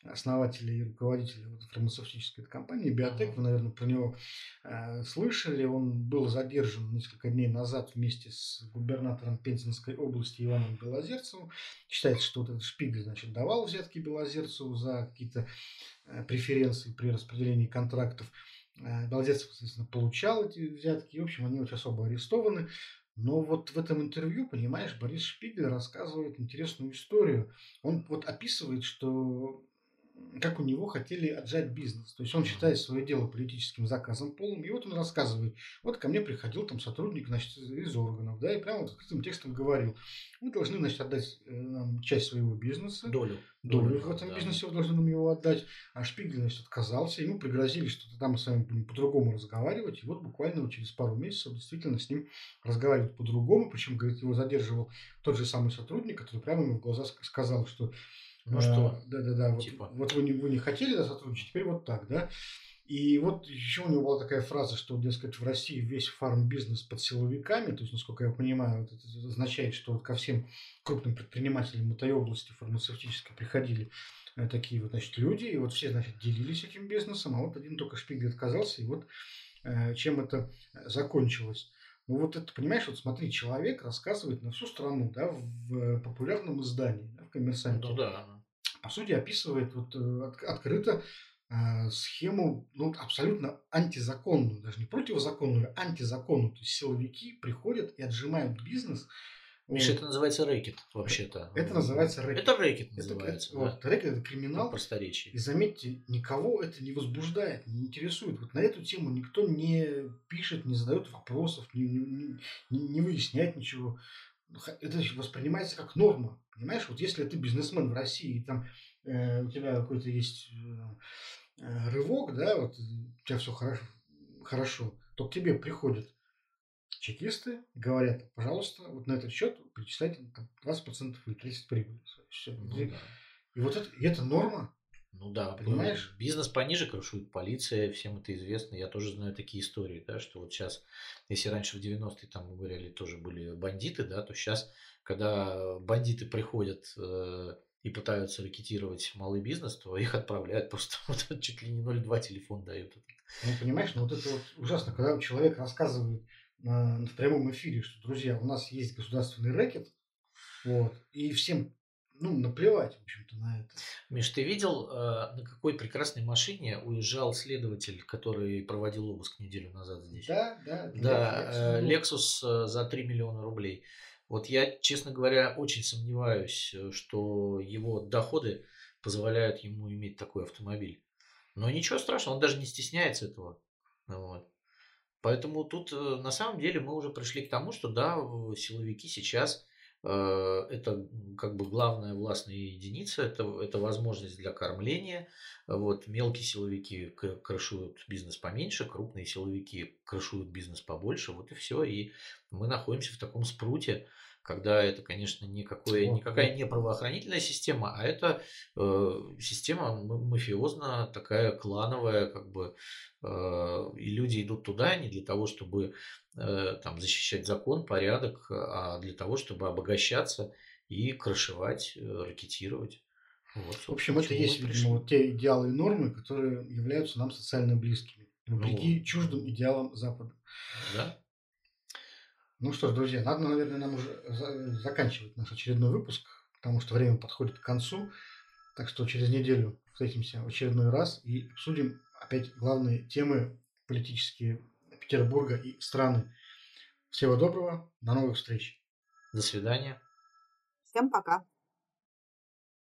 Speaker 3: основателя и руководителя фармацевтической компании Биотек. Вы, наверное, про него э, слышали. Он был задержан несколько дней назад вместе с губернатором Пензенской области Иваном Белозерцевым. Считается, что вот этот Шпигель, значит, давал взятки Белозерцеву за какие-то э, преференции при распределении контрактов. Э, Белозерцев, соответственно, получал эти взятки. И, в общем, они вот сейчас оба арестованы. Но вот в этом интервью, понимаешь, Борис Шпигель рассказывает интересную историю. Он вот описывает, что как у него хотели отжать бизнес. То есть он считает свое дело политическим заказом полным. И вот он рассказывает, вот ко мне приходил там сотрудник значит, из органов, да, и прямо вот открытым текстом говорил, мы должны, значит, отдать э, нам часть своего бизнеса.
Speaker 1: Долю.
Speaker 3: Долю, долю в этом да. бизнесе вы должны нам его отдать. А Шпигель, значит, отказался. Ему пригрозили, что тогда мы с вами будем по-другому разговаривать. И вот буквально вот через пару месяцев действительно с ним разговаривают по-другому. Причем, говорит, его задерживал тот же самый сотрудник, который прямо ему в глаза сказал, что
Speaker 1: ну что?
Speaker 3: Да, да, да. Вот, типа. вот вы, не, вы не хотели да, сотрудничать, теперь вот так, да. И вот еще у него была такая фраза, что, дескать, в России весь фарм-бизнес под силовиками, то есть, насколько я понимаю, это означает, что вот ко всем крупным предпринимателям этой области фармацевтической приходили э, такие вот, значит, люди, и вот все, значит, делились этим бизнесом, а вот один только Шпигель отказался, и вот э, чем это закончилось. Ну вот это, понимаешь, вот смотри, человек рассказывает на всю страну, да, в популярном издании, да, в коммерсанте.
Speaker 1: Ну да.
Speaker 3: По сути, описывает вот э, от- открыто э, схему, ну, абсолютно антизаконную, даже не противозаконную, а антизаконную. То есть силовики приходят и отжимают бизнес.
Speaker 1: Миша, это называется рэкет вообще-то.
Speaker 3: Это называется рэкет.
Speaker 1: Это рэкет называется,
Speaker 3: это-
Speaker 1: да.
Speaker 3: вот, рэкет это
Speaker 1: На
Speaker 3: криминал.
Speaker 1: просторечии.
Speaker 3: И заметьте, никого это не возбуждает, не интересует. Вот на эту тему никто не пишет, не задает вопросов, не, не- не- не выясняет ничего. Это воспринимается как норма. Понимаешь, вот если ты бизнесмен в России, и там э, у тебя какой-то есть э, э, рывок, да, вот у тебя все хорошо, хорошо, то к тебе приходят чекисты, говорят, пожалуйста, вот на этот счет перечисляйте там, 20% или 30% прибыли. Все.
Speaker 1: Ну да.
Speaker 3: И вот это, и это норма.
Speaker 1: Ну да,
Speaker 3: Понимаешь?
Speaker 1: бизнес пониже крышует полиция, всем это известно. Я тоже знаю такие истории, да, что вот сейчас, если раньше в 90-е там, мы говорили, тоже были бандиты, да, то сейчас, когда бандиты приходят э, и пытаются ракетировать малый бизнес, то их отправляют просто (laughs) вот чуть ли не 0,2 телефон дают.
Speaker 3: Ну, понимаешь, ну вот это вот ужасно, когда человек рассказывает на, в прямом эфире, что, друзья, у нас есть государственный рэкет, вот, и всем, ну, наплевать, в общем-то, на это.
Speaker 1: Миш, ты видел, э, на какой прекрасной машине уезжал следователь, который проводил обыск неделю назад здесь?
Speaker 3: Да, да.
Speaker 1: Да,
Speaker 3: я-
Speaker 1: э, Lexus э, за 3 миллиона рублей. Вот я, честно говоря, очень сомневаюсь, что его доходы позволяют ему иметь такой автомобиль. Но ничего страшного, он даже не стесняется этого. Вот. Поэтому тут э, на самом деле мы уже пришли к тому, что да, силовики сейчас э, это как бы главная властная единица, это, это возможность для кормления. Вот, мелкие силовики крышуют бизнес поменьше, крупные силовики крышуют бизнес побольше, вот и все. И мы находимся в таком спруте, когда это, конечно, никакое,
Speaker 3: Вот,
Speaker 1: никакая не правоохранительная система, а это э, система мафиозная, такая клановая, как бы, э, и люди идут туда не для того, чтобы э, там защищать закон, порядок, а для того, чтобы обогащаться и крышевать, э, ракетировать. Вот,
Speaker 3: В общем, это есть, видимо, вот те идеалы и нормы, которые являются нам социально близкими, вопреки
Speaker 1: Ну.
Speaker 3: чуждым идеалам Запада.
Speaker 1: Да?
Speaker 3: Ну что ж, друзья, надо, наверное, нам уже за- заканчивать наш очередной выпуск, потому что время подходит к концу. Так что через неделю встретимся в очередной раз и обсудим опять главные темы политические Петербурга и страны. Всего доброго, до новых встреч.
Speaker 1: До свидания.
Speaker 2: Всем пока.